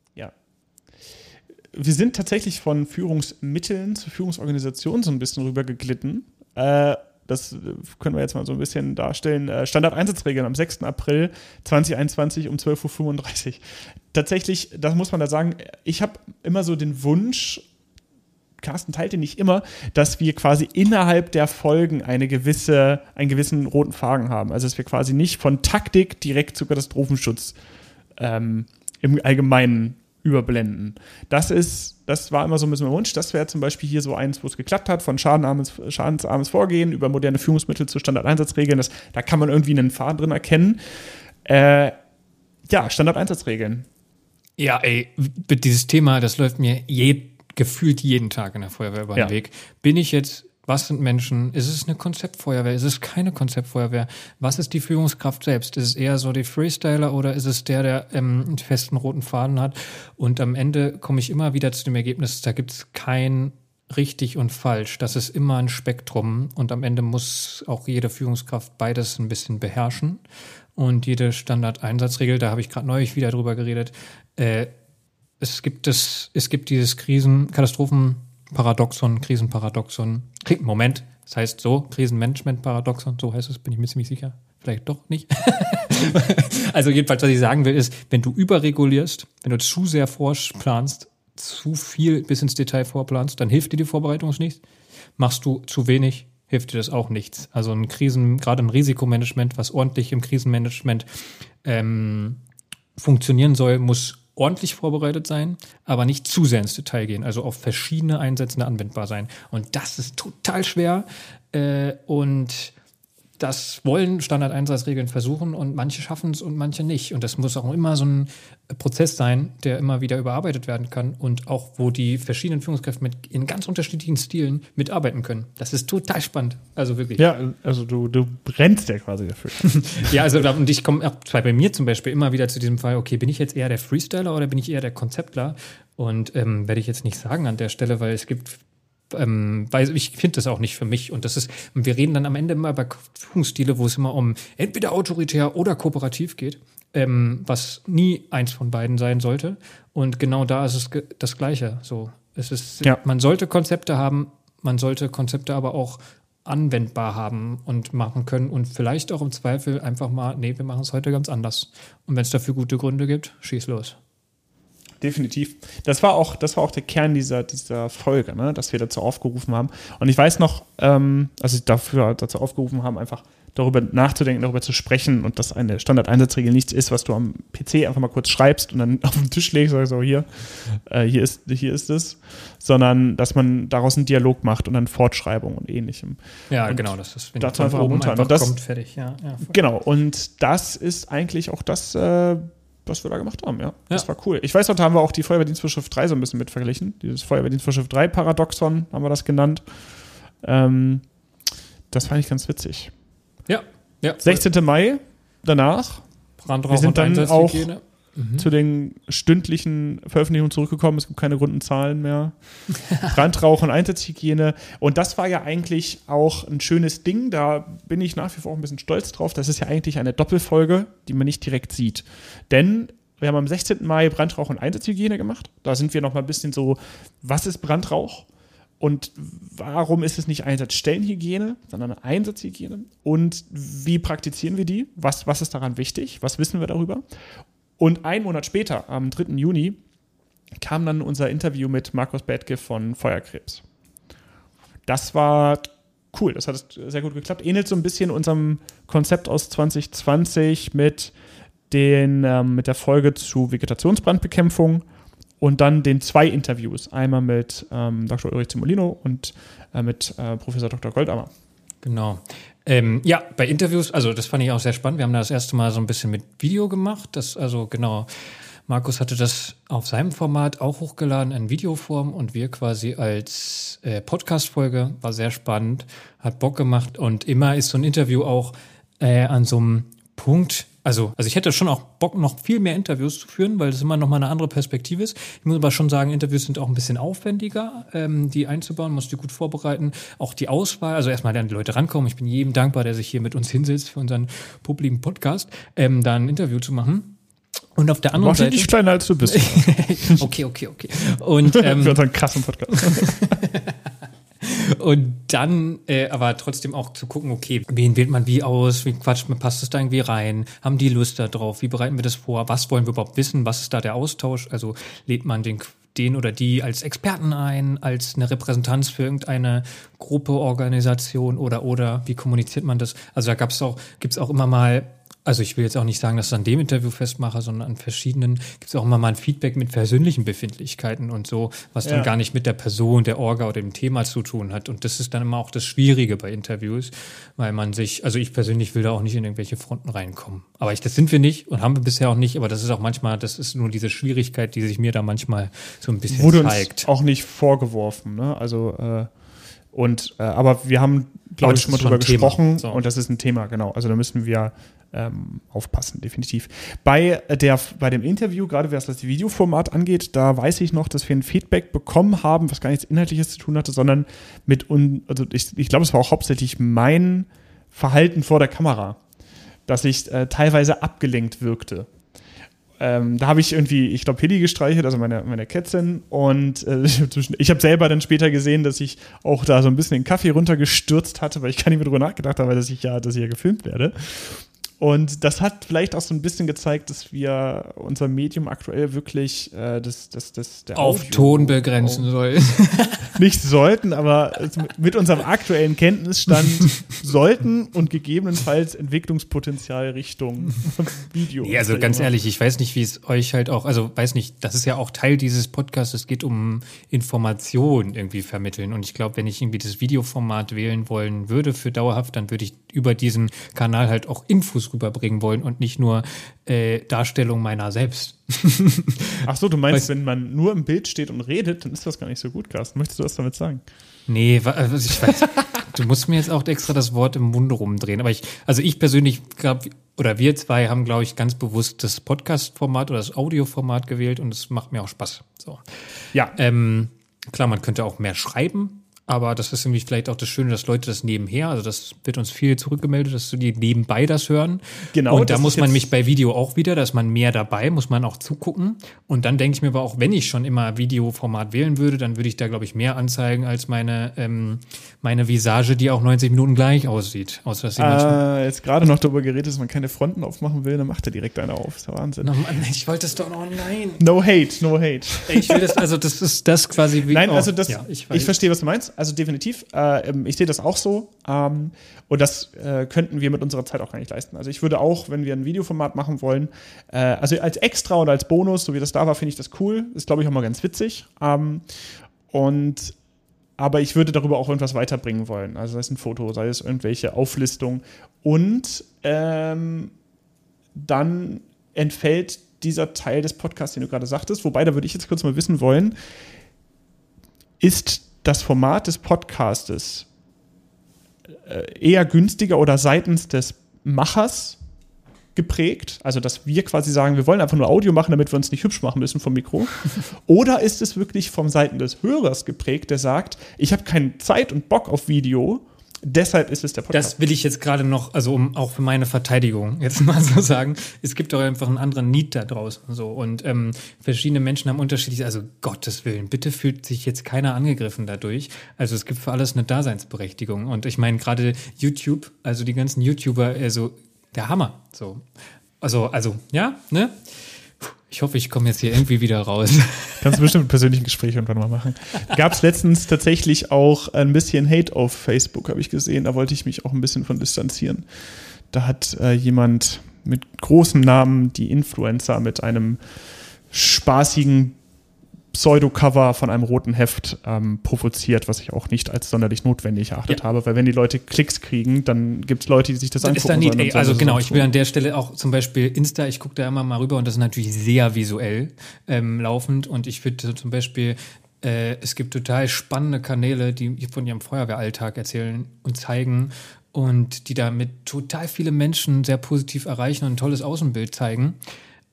Wir sind tatsächlich von Führungsmitteln zu Führungsorganisationen so ein bisschen rübergeglitten. Äh, das können wir jetzt mal so ein bisschen darstellen. Äh, Standardeinsatzregeln am 6. April 2021 um 12.35 Uhr. Tatsächlich, das muss man da sagen, ich habe immer so den Wunsch, Carsten teilt den nicht immer, dass wir quasi innerhalb der Folgen eine gewisse, einen gewissen roten Faden haben. Also dass wir quasi nicht von Taktik direkt zu Katastrophenschutz ähm, im Allgemeinen überblenden. Das ist, das war immer so ein bisschen mein Wunsch. Das wäre zum Beispiel hier so eins, wo es geklappt hat, von schadenarmes, schadensarmes Vorgehen über moderne Führungsmittel zu Standardeinsatzregeln. Das, da kann man irgendwie einen Faden drin erkennen. Äh, ja, Standardeinsatzregeln. Ja, ey, dieses Thema, das läuft mir je, gefühlt jeden Tag in der Feuerwehr über den ja. Weg. Bin ich jetzt Was sind Menschen? Ist es eine Konzeptfeuerwehr? Ist es keine Konzeptfeuerwehr? Was ist die Führungskraft selbst? Ist es eher so die Freestyler oder ist es der, der ähm, einen festen roten Faden hat? Und am Ende komme ich immer wieder zu dem Ergebnis, da gibt es kein richtig und falsch. Das ist immer ein Spektrum und am Ende muss auch jede Führungskraft beides ein bisschen beherrschen. Und jede Standardeinsatzregel, da habe ich gerade neulich wieder drüber geredet, äh, es gibt das, es gibt dieses Krisen, Katastrophen, Paradoxon, Krisenparadoxon. Moment, das heißt so, Krisenmanagement-Paradoxon, so heißt es, bin ich mir ziemlich sicher. Vielleicht doch nicht. also jedenfalls, was ich sagen will, ist, wenn du überregulierst, wenn du zu sehr vorplanst, zu viel bis ins Detail vorplanst, dann hilft dir die Vorbereitung nicht. Machst du zu wenig, hilft dir das auch nichts. Also ein Krisen, gerade ein Risikomanagement, was ordentlich im Krisenmanagement ähm, funktionieren soll, muss ordentlich vorbereitet sein, aber nicht zu sehr ins Detail gehen, also auf verschiedene Einsätze anwendbar sein. Und das ist total schwer. Äh, und das wollen Standardeinsatzregeln versuchen und manche schaffen es und manche nicht. Und das muss auch immer so ein Prozess sein, der immer wieder überarbeitet werden kann und auch, wo die verschiedenen Führungskräfte mit in ganz unterschiedlichen Stilen mitarbeiten können. Das ist total spannend. Also wirklich. Ja, also du, du brennst ja quasi dafür. ja, also und ich komme auch bei mir zum Beispiel immer wieder zu diesem Fall, okay, bin ich jetzt eher der Freestyler oder bin ich eher der Konzeptler? Und ähm, werde ich jetzt nicht sagen an der Stelle, weil es gibt ähm, weil ich finde das auch nicht für mich. Und das ist, wir reden dann am Ende immer über Führungsstile, wo es immer um entweder autoritär oder kooperativ geht, ähm, was nie eins von beiden sein sollte. Und genau da ist es das Gleiche. So, es ist, ja. man sollte Konzepte haben, man sollte Konzepte aber auch anwendbar haben und machen können und vielleicht auch im Zweifel einfach mal, nee, wir machen es heute ganz anders. Und wenn es dafür gute Gründe gibt, schieß los definitiv. Das war auch, das war auch der Kern dieser, dieser Folge, ne? dass wir dazu aufgerufen haben. Und ich weiß noch, ähm, also dafür dazu aufgerufen haben, einfach darüber nachzudenken, darüber zu sprechen und dass eine Standardeinsatzregel nichts ist, was du am PC einfach mal kurz schreibst und dann auf den Tisch legst und so hier, äh, hier ist, hier ist es, sondern dass man daraus einen Dialog macht und dann Fortschreibung und ähnlichem. Ja, und genau, das ist, wenn dazu einfach oben einfach das, kommt, fertig, ja. ja genau, und das ist eigentlich auch das, äh, was wir da gemacht haben, ja. ja. Das war cool. Ich weiß noch, da haben wir auch die Feuerwehrdienstvorschrift 3 so ein bisschen mit verglichen. Dieses Feuerwehrdienstvorschrift 3 Paradoxon haben wir das genannt. Ähm, das fand ich ganz witzig. Ja. ja 16. Mai, danach. Brandrauch wir sind dann auch mhm. zu den stündlichen Veröffentlichungen zurückgekommen. Es gibt keine runden Zahlen mehr. Brandrauch und Einsatzhygiene. Und das war ja eigentlich auch ein schönes Ding. Da bin ich nach wie vor auch ein bisschen stolz drauf. Das ist ja eigentlich eine Doppelfolge, die man nicht direkt sieht. Denn wir haben am 16. Mai Brandrauch und Einsatzhygiene gemacht. Da sind wir noch mal ein bisschen so, was ist Brandrauch? Und warum ist es nicht Einsatzstellenhygiene, sondern Einsatzhygiene? Und wie praktizieren wir die? Was, was ist daran wichtig? Was wissen wir darüber? Und einen Monat später, am 3. Juni, kam dann unser Interview mit Markus Bethke von Feuerkrebs. Das war cool, das hat sehr gut geklappt. Ähnelt so ein bisschen unserem Konzept aus 2020 mit, den, ähm, mit der Folge zu Vegetationsbrandbekämpfung und dann den zwei Interviews. Einmal mit ähm, Dr. Ulrich Zimolino und äh, mit äh, Professor Dr. Goldammer. Genau. Ähm, ja, bei Interviews, also das fand ich auch sehr spannend. Wir haben da das erste Mal so ein bisschen mit Video gemacht. Das, also genau, Markus hatte das auf seinem Format auch hochgeladen in Videoform und wir quasi als äh, Podcast-Folge. War sehr spannend, hat Bock gemacht und immer ist so ein Interview auch äh, an so einem Punkt, also, also ich hätte schon auch Bock, noch viel mehr Interviews zu führen, weil das immer noch mal eine andere Perspektive ist. Ich muss aber schon sagen, Interviews sind auch ein bisschen aufwendiger, ähm, die einzubauen, musst du gut vorbereiten. Auch die Auswahl, also erstmal dann die Leute rankommen. Ich bin jedem dankbar, der sich hier mit uns hinsetzt für unseren publiken Podcast, ähm, da ein Interview zu machen. Und auf der anderen Mach Seite. Mach dich nicht kleiner als du bist. okay, okay, okay. Und ähm, für unseren krassen Podcast. Und dann äh, aber trotzdem auch zu gucken, okay, wen wählt man wie aus, wie quatscht man, passt es da irgendwie rein, haben die Lust da drauf, wie bereiten wir das vor, was wollen wir überhaupt wissen, was ist da der Austausch, also lädt man den den oder die als Experten ein, als eine Repräsentanz für irgendeine Gruppe, Organisation oder oder? Wie kommuniziert man das? Also da gab's auch, gibt's auch immer mal also ich will jetzt auch nicht sagen, dass ich an dem Interview festmache, sondern an verschiedenen gibt es auch immer mal ein Feedback mit persönlichen Befindlichkeiten und so, was dann gar nicht mit der Person, der Orga oder dem Thema zu tun hat. Und das ist dann immer auch das Schwierige bei Interviews, weil man sich, also ich persönlich will da auch nicht in irgendwelche Fronten reinkommen. Aber ich, das sind wir nicht und haben wir bisher auch nicht, aber das ist auch manchmal, das ist nur diese Schwierigkeit, die sich mir da manchmal so ein bisschen Wurde zeigt. Uns auch nicht vorgeworfen, ne? Also äh Und, äh, aber wir haben, glaube ich, schon mal drüber gesprochen so. und das ist ein Thema, genau. Also da müssen wir ähm, aufpassen, definitiv. Bei, der, bei dem Interview, gerade was das Videoformat angeht, da weiß ich noch, dass wir ein Feedback bekommen haben, was gar nichts Inhaltliches zu tun hatte, sondern mit, un, also ich, ich glaube, es war auch hauptsächlich mein Verhalten vor der Kamera, dass ich äh, teilweise abgelenkt wirkte. Ähm, da habe ich irgendwie, ich glaube, Hilly gestreichelt, also meine, meine Kätzin. Und äh, ich habe selber dann später gesehen, dass ich auch da so ein bisschen den Kaffee runtergestürzt hatte, weil ich gar nicht mehr drüber nachgedacht habe, dass ich ja, dass ich ja gefilmt werde. Und das hat vielleicht auch so ein bisschen gezeigt, dass wir unser Medium aktuell wirklich äh, das, das, das, der auf Audio Ton begrenzen sollen. Nicht sollten, aber mit unserem aktuellen Kenntnisstand sollten und gegebenenfalls Entwicklungspotenzial Richtung Video. Nee, also ganz ehrlich, ich weiß nicht, wie es euch halt auch, also weiß nicht, das ist ja auch Teil dieses Podcasts, es geht um Information irgendwie vermitteln. Und ich glaube, wenn ich irgendwie das Videoformat wählen wollen würde für dauerhaft, dann würde ich über diesen Kanal halt auch Infos rüberbringen wollen und nicht nur äh, Darstellung meiner selbst. Ach so, du meinst, Weil, wenn man nur im Bild steht und redet, dann ist das gar nicht so gut, Carsten. Möchtest du was damit sagen? Nee, also ich weiß, du musst mir jetzt auch extra das Wort im Munde rumdrehen. Aber ich, also ich persönlich glaube, oder wir zwei haben, glaube ich, ganz bewusst das Podcast-Format oder das Audio-Format gewählt und es macht mir auch Spaß. So. Ja. Ähm, klar, man könnte auch mehr schreiben, aber das ist nämlich vielleicht auch das Schöne, dass Leute das nebenher, also das wird uns viel zurückgemeldet, dass die nebenbei das hören. Genau. Und da muss man mich bei Video auch wieder, da ist man mehr dabei, muss man auch zugucken. Und dann denke ich mir aber auch, wenn ich schon immer Videoformat wählen würde, dann würde ich da, glaube ich, mehr anzeigen als meine, ähm, meine Visage, die auch 90 Minuten gleich aussieht. Außer dass äh, jetzt gerade noch darüber geredet, dass man keine Fronten aufmachen will, dann macht er direkt eine auf. Das ist Wahnsinn. No, Mann, ich wollte es doch noch, nein. No hate, no hate. Ich will das, also das ist das quasi wie. Nein, also das, ja, ich, ich verstehe, was du meinst also definitiv. Äh, ähm, ich sehe das auch so. Ähm, und das äh, könnten wir mit unserer Zeit auch gar nicht leisten. Also ich würde auch, wenn wir ein Videoformat machen wollen, äh, also als Extra oder als Bonus, so wie das da war, finde ich das cool. Ist, glaube ich, auch mal ganz witzig. Ähm, und aber ich würde darüber auch irgendwas weiterbringen wollen. Also sei es ein Foto, sei es irgendwelche Auflistungen. Und ähm, dann entfällt dieser Teil des Podcasts, den du gerade sagtest, wobei da würde ich jetzt kurz mal wissen wollen, ist das Format des Podcastes äh, eher günstiger oder seitens des Machers geprägt, also dass wir quasi sagen, wir wollen einfach nur Audio machen, damit wir uns nicht hübsch machen müssen vom Mikro, oder ist es wirklich vom Seiten des Hörers geprägt, der sagt, ich habe keine Zeit und Bock auf Video Deshalb ist es der Podcast. Das will ich jetzt gerade noch, also um auch für meine Verteidigung jetzt mal so sagen. Es gibt doch einfach einen anderen Need da draußen. So. Und ähm, verschiedene Menschen haben unterschiedlich, also Gottes Willen, bitte fühlt sich jetzt keiner angegriffen dadurch. Also es gibt für alles eine Daseinsberechtigung. Und ich meine, gerade YouTube, also die ganzen YouTuber, also der Hammer. So. Also, also, ja, ne? Ich hoffe, ich komme jetzt hier irgendwie wieder raus. Kannst du bestimmt ein persönliches Gespräch irgendwann mal machen. Gab es letztens tatsächlich auch ein bisschen Hate auf Facebook, habe ich gesehen. Da wollte ich mich auch ein bisschen von distanzieren. Da hat äh, jemand mit großem Namen die Influencer mit einem spaßigen Pseudo-Cover von einem roten Heft ähm, provoziert, was ich auch nicht als sonderlich notwendig erachtet ja. habe, weil wenn die Leute Klicks kriegen, dann gibt es Leute, die sich das, das angucken. Ist da nicht, ey, also genau, ich will an der Stelle auch zum Beispiel Insta, ich gucke da immer mal rüber und das ist natürlich sehr visuell ähm, laufend und ich würde zum Beispiel äh, es gibt total spannende Kanäle, die von ihrem Feuerwehralltag erzählen und zeigen und die damit total viele Menschen sehr positiv erreichen und ein tolles Außenbild zeigen.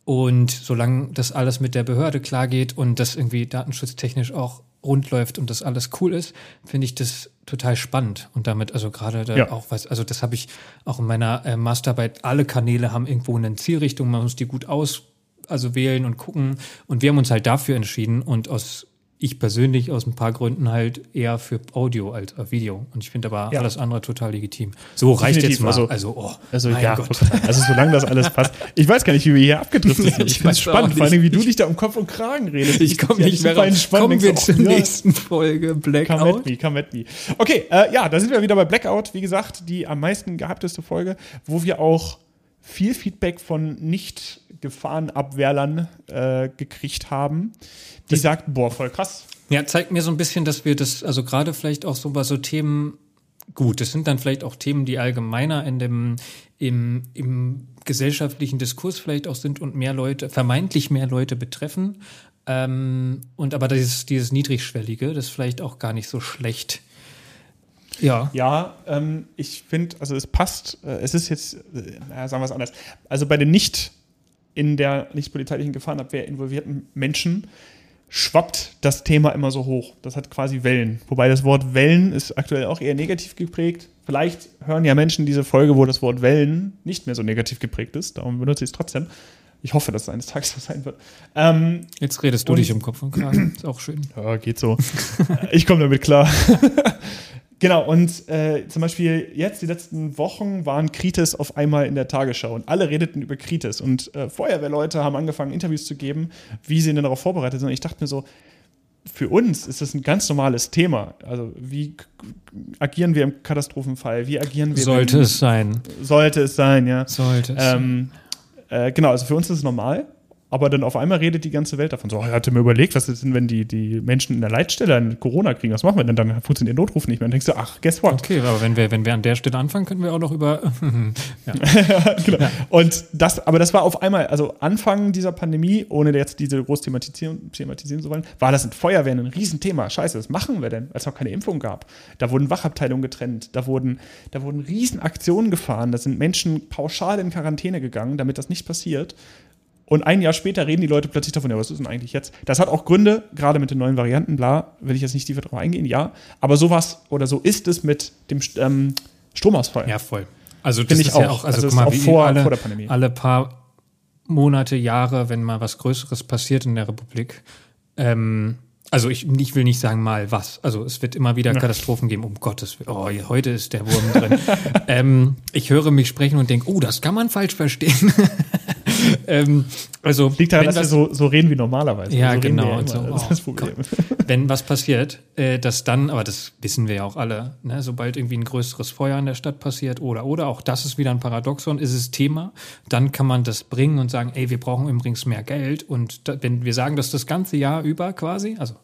Und solange das alles mit der Behörde klar geht und das irgendwie datenschutztechnisch auch rund läuft und das alles cool ist, finde ich das total spannend. Und damit, also gerade da ja. auch was, also das habe ich auch in meiner äh, Masterarbeit, alle Kanäle haben irgendwo eine Zielrichtung, man muss die gut aus, also wählen und gucken. Und wir haben uns halt dafür entschieden und aus ich persönlich aus ein paar Gründen halt eher für Audio als Video. Und ich finde aber ja. alles andere total legitim. So reicht Definitiv. jetzt mal. Also, also, oh, also ja, Gott. also solange das alles passt. Ich weiß gar nicht, wie wir hier abgedriftet sind. Ich, ich finde es spannend, vor allem wie du dich da um Kopf und Kragen redest. Ich komme nicht mehr raus. Kommen wir zur nächsten Folge Blackout. Come at me, come at me. Okay, äh, ja, da sind wir wieder bei Blackout. Wie gesagt, die am meisten gehabteste Folge, wo wir auch viel Feedback von Nicht-Gefahrenabwehrlern äh, gekriegt haben die das, sagt, boah, voll krass. Ja, zeigt mir so ein bisschen, dass wir das, also gerade vielleicht auch so bei so Themen, gut, das sind dann vielleicht auch Themen, die allgemeiner in dem, im, im gesellschaftlichen Diskurs vielleicht auch sind und mehr Leute, vermeintlich mehr Leute betreffen. Ähm, und aber dieses, dieses Niedrigschwellige, das ist vielleicht auch gar nicht so schlecht Ja. Ja, ähm, ich finde, also es passt, äh, es ist jetzt, äh, sagen wir es anders. Also bei den nicht in der nicht polizeilichen Gefahrenabwehr involvierten Menschen schwappt das Thema immer so hoch. Das hat quasi Wellen. Wobei das Wort Wellen ist aktuell auch eher negativ geprägt. Vielleicht hören ja Menschen diese Folge, wo das Wort Wellen nicht mehr so negativ geprägt ist. Darum benutze ich es trotzdem. Ich hoffe, dass es eines Tages so sein wird. Ähm, Jetzt redest du dich im Kopf und Kragen. Ist auch schön. Ja, geht so. ich komme damit klar. Genau, und äh, zum Beispiel jetzt, die letzten Wochen, waren Kritis auf einmal in der Tagesschau und alle redeten über Kritis. Und äh, Feuerwehrleute haben angefangen, Interviews zu geben, wie sie denn darauf vorbereitet sind. Und ich dachte mir so, für uns ist das ein ganz normales Thema. Also, wie agieren wir im Katastrophenfall? Wie agieren wir? Sollte wenn, es sein. Sollte es sein, ja. Sollte es. Ähm, äh, genau, also für uns ist es normal. Aber dann auf einmal redet die ganze Welt davon. So, oh, ich hatte mir überlegt, was ist denn, wenn die, die Menschen in der Leitstelle an Corona kriegen? Was machen wir denn? Dann funktioniert der Notruf nicht mehr. Dann denkst du, ach, guess what? Okay, aber wenn wir, wenn wir an der Stelle anfangen, können wir auch noch über. ja. genau. Ja. Und das, aber das war auf einmal, also Anfang dieser Pandemie, ohne jetzt diese groß thematisieren, thematisieren zu wollen, war das in Feuerwehren ein Riesenthema. Scheiße, was machen wir denn, als es noch keine Impfung gab? Da wurden Wachabteilungen getrennt, da wurden, da wurden Riesenaktionen gefahren, da sind Menschen pauschal in Quarantäne gegangen, damit das nicht passiert. Und ein Jahr später reden die Leute plötzlich davon, ja, was ist denn eigentlich jetzt? Das hat auch Gründe, gerade mit den neuen Varianten, bla, will ich jetzt nicht tiefer drauf eingehen, ja. Aber sowas oder so ist es mit dem ähm, Stromausfall. Ja, voll. Also das Finde ich auch. Ja auch. Also, also mal, auch vor, alle, vor der Pandemie. Alle paar Monate, Jahre, wenn mal was Größeres passiert in der Republik, ähm, also ich, ich will nicht sagen mal was. Also es wird immer wieder Katastrophen geben. Um Gottes Willen. Oh, heute ist der Wurm drin. ähm, ich höre mich sprechen und denke, oh, das kann man falsch verstehen. ähm, also liegt daran, dass wir so, so reden wie normalerweise. Ja, so genau. Und so, das ist das oh Problem. wenn was passiert, äh, dass dann, aber das wissen wir ja auch alle, ne, sobald irgendwie ein größeres Feuer in der Stadt passiert oder oder auch das ist wieder ein Paradoxon, ist es Thema, dann kann man das bringen und sagen, ey, wir brauchen übrigens mehr Geld und da, wenn wir sagen das das ganze Jahr über quasi, also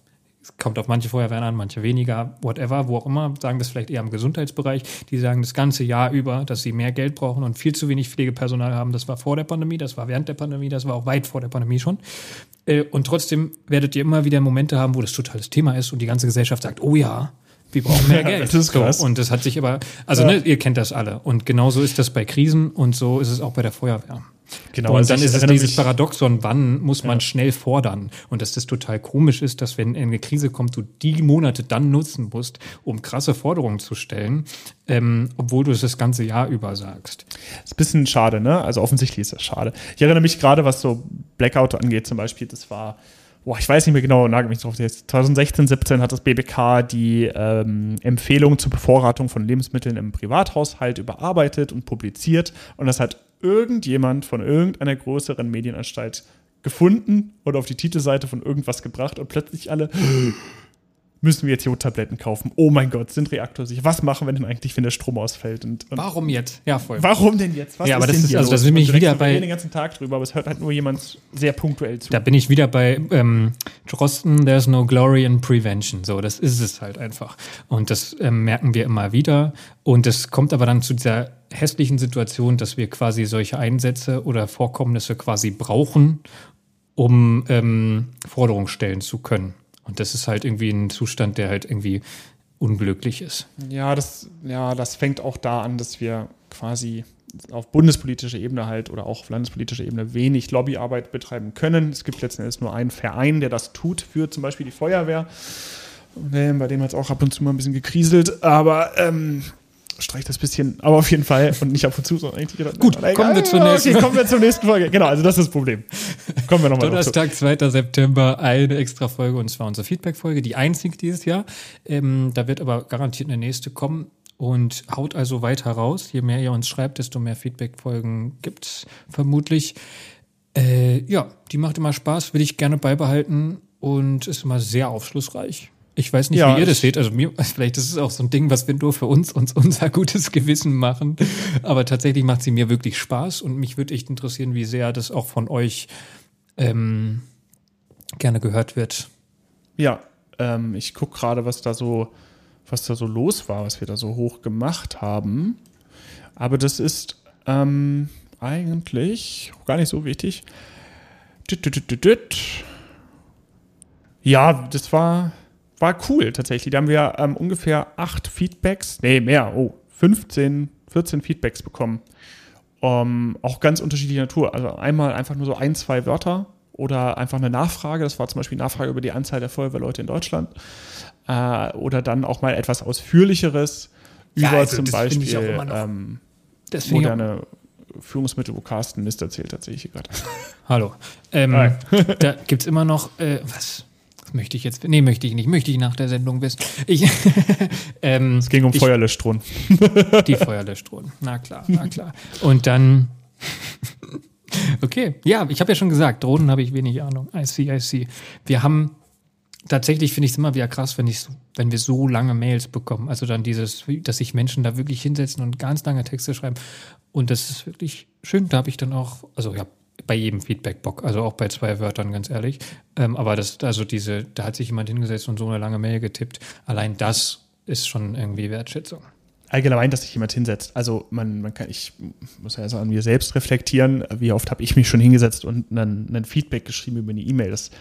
kommt auf manche Feuerwehren an, manche weniger, whatever, wo auch immer, sagen das vielleicht eher im Gesundheitsbereich, die sagen das ganze Jahr über, dass sie mehr Geld brauchen und viel zu wenig Pflegepersonal haben. Das war vor der Pandemie, das war während der Pandemie, das war auch weit vor der Pandemie schon. Äh, und trotzdem werdet ihr immer wieder Momente haben, wo das totales Thema ist und die ganze Gesellschaft sagt, oh ja, wir brauchen mehr Geld. das ist krass. So, und das hat sich aber, also ja. ne, ihr kennt das alle. Und genauso ist das bei Krisen und so ist es auch bei der Feuerwehr. Genau, und dann ist es dieses Paradoxon, wann muss man ja. schnell fordern? Und dass das total komisch ist, dass wenn eine Krise kommt, du die Monate dann nutzen musst, um krasse Forderungen zu stellen, ähm, obwohl du es das ganze Jahr über sagst. Das ist ein bisschen schade, ne? Also offensichtlich ist das schade. Ich erinnere mich gerade, was so Blackout angeht zum Beispiel, das war boah, ich weiß nicht mehr genau, nagel mich drauf. 2016, 17 hat das BBK die ähm, Empfehlung zur Bevorratung von Lebensmitteln im Privathaushalt überarbeitet und publiziert. Und das hat irgendjemand von irgendeiner größeren Medienanstalt gefunden oder auf die Titelseite von irgendwas gebracht und plötzlich alle müssen wir jetzt Jodtabletten kaufen. Oh mein Gott, sind reaktorsicher. Was machen wir denn eigentlich, wenn der Strom ausfällt? Und, und warum jetzt? Ja, voll. Warum denn jetzt? Was ja, aber das ist, also, das bin ich wieder bei. den ganzen Tag drüber, aber es hört halt nur jemand sehr punktuell zu. Da bin ich wieder bei ähm, Drosten, there's no glory in prevention. So, das ist es halt einfach. Und das ähm, merken wir immer wieder. Und es kommt aber dann zu dieser hässlichen Situation, dass wir quasi solche Einsätze oder Vorkommnisse quasi brauchen, um ähm, Forderungen stellen zu können. Und das ist halt irgendwie ein Zustand, der halt irgendwie unglücklich ist. Ja, das, ja, das fängt auch da an, dass wir quasi auf bundespolitischer Ebene halt oder auch auf landespolitischer Ebene wenig Lobbyarbeit betreiben können. Es gibt letzten Endes nur einen Verein, der das tut, für zum Beispiel die Feuerwehr. Bei dem hat es auch ab und zu mal ein bisschen gekriselt, aber ähm, streich das bisschen, aber auf jeden Fall und nicht ab und zu, sondern eigentlich gedacht, Gut, kommen wir zur nächsten okay, kommen wir zur nächsten Folge. Genau, also das ist das Problem. Kommen wir nochmal Donnerstag, 2. September, eine extra Folge und zwar unsere Feedback-Folge, die einzige dieses Jahr. Ähm, da wird aber garantiert eine nächste kommen und haut also weiter raus. Je mehr ihr uns schreibt, desto mehr Feedback-Folgen gibt's vermutlich. Äh, ja, die macht immer Spaß, will ich gerne beibehalten und ist immer sehr aufschlussreich. Ich weiß nicht, ja, wie ihr das seht. Also mir, vielleicht ist es auch so ein Ding, was wir nur für uns, uns unser gutes Gewissen machen. Aber tatsächlich macht sie mir wirklich Spaß und mich würde echt interessieren, wie sehr das auch von euch ähm, gerne gehört wird. Ja, ähm, ich gucke gerade, was da so, was da so los war, was wir da so hoch gemacht haben. Aber das ist ähm, eigentlich gar nicht so wichtig. Ja, das war war cool tatsächlich. Da haben wir ähm, ungefähr acht Feedbacks, nee, mehr, oh, 15, 14 Feedbacks bekommen. Um, auch ganz unterschiedlicher Natur. Also einmal einfach nur so ein, zwei Wörter oder einfach eine Nachfrage. Das war zum Beispiel eine Nachfrage über die Anzahl der Feuerwehrleute in Deutschland. Äh, oder dann auch mal etwas ausführlicheres ja, über also zum Beispiel ähm, moderne Führungsmittel, wo Carsten Mist erzählt, erzähle ich hier gerade. Hallo. Ähm, da gibt es immer noch, äh, was? Möchte ich jetzt, nee, möchte ich nicht, möchte ich nach der Sendung wissen. Ich, ähm, es ging um ich, Feuerlöschdrohnen. Die Feuerlöschdrohnen, na klar, na klar. Und dann, okay, ja, ich habe ja schon gesagt, Drohnen habe ich wenig Ahnung. I see, I see. Wir haben tatsächlich finde ich es immer wieder krass, wenn ich wenn wir so lange Mails bekommen. Also dann dieses, dass sich Menschen da wirklich hinsetzen und ganz lange Texte schreiben. Und das ist wirklich schön. Da habe ich dann auch, also ja, bei jedem Feedback Bock, also auch bei zwei Wörtern, ganz ehrlich. Ähm, aber das, also diese, da hat sich jemand hingesetzt und so eine lange Mail getippt. Allein das ist schon irgendwie Wertschätzung allgemein, dass sich jemand hinsetzt. Also man, man kann, ich muss ja an mir selbst reflektieren, wie oft habe ich mich schon hingesetzt und ein Feedback geschrieben über eine E-Mail. Das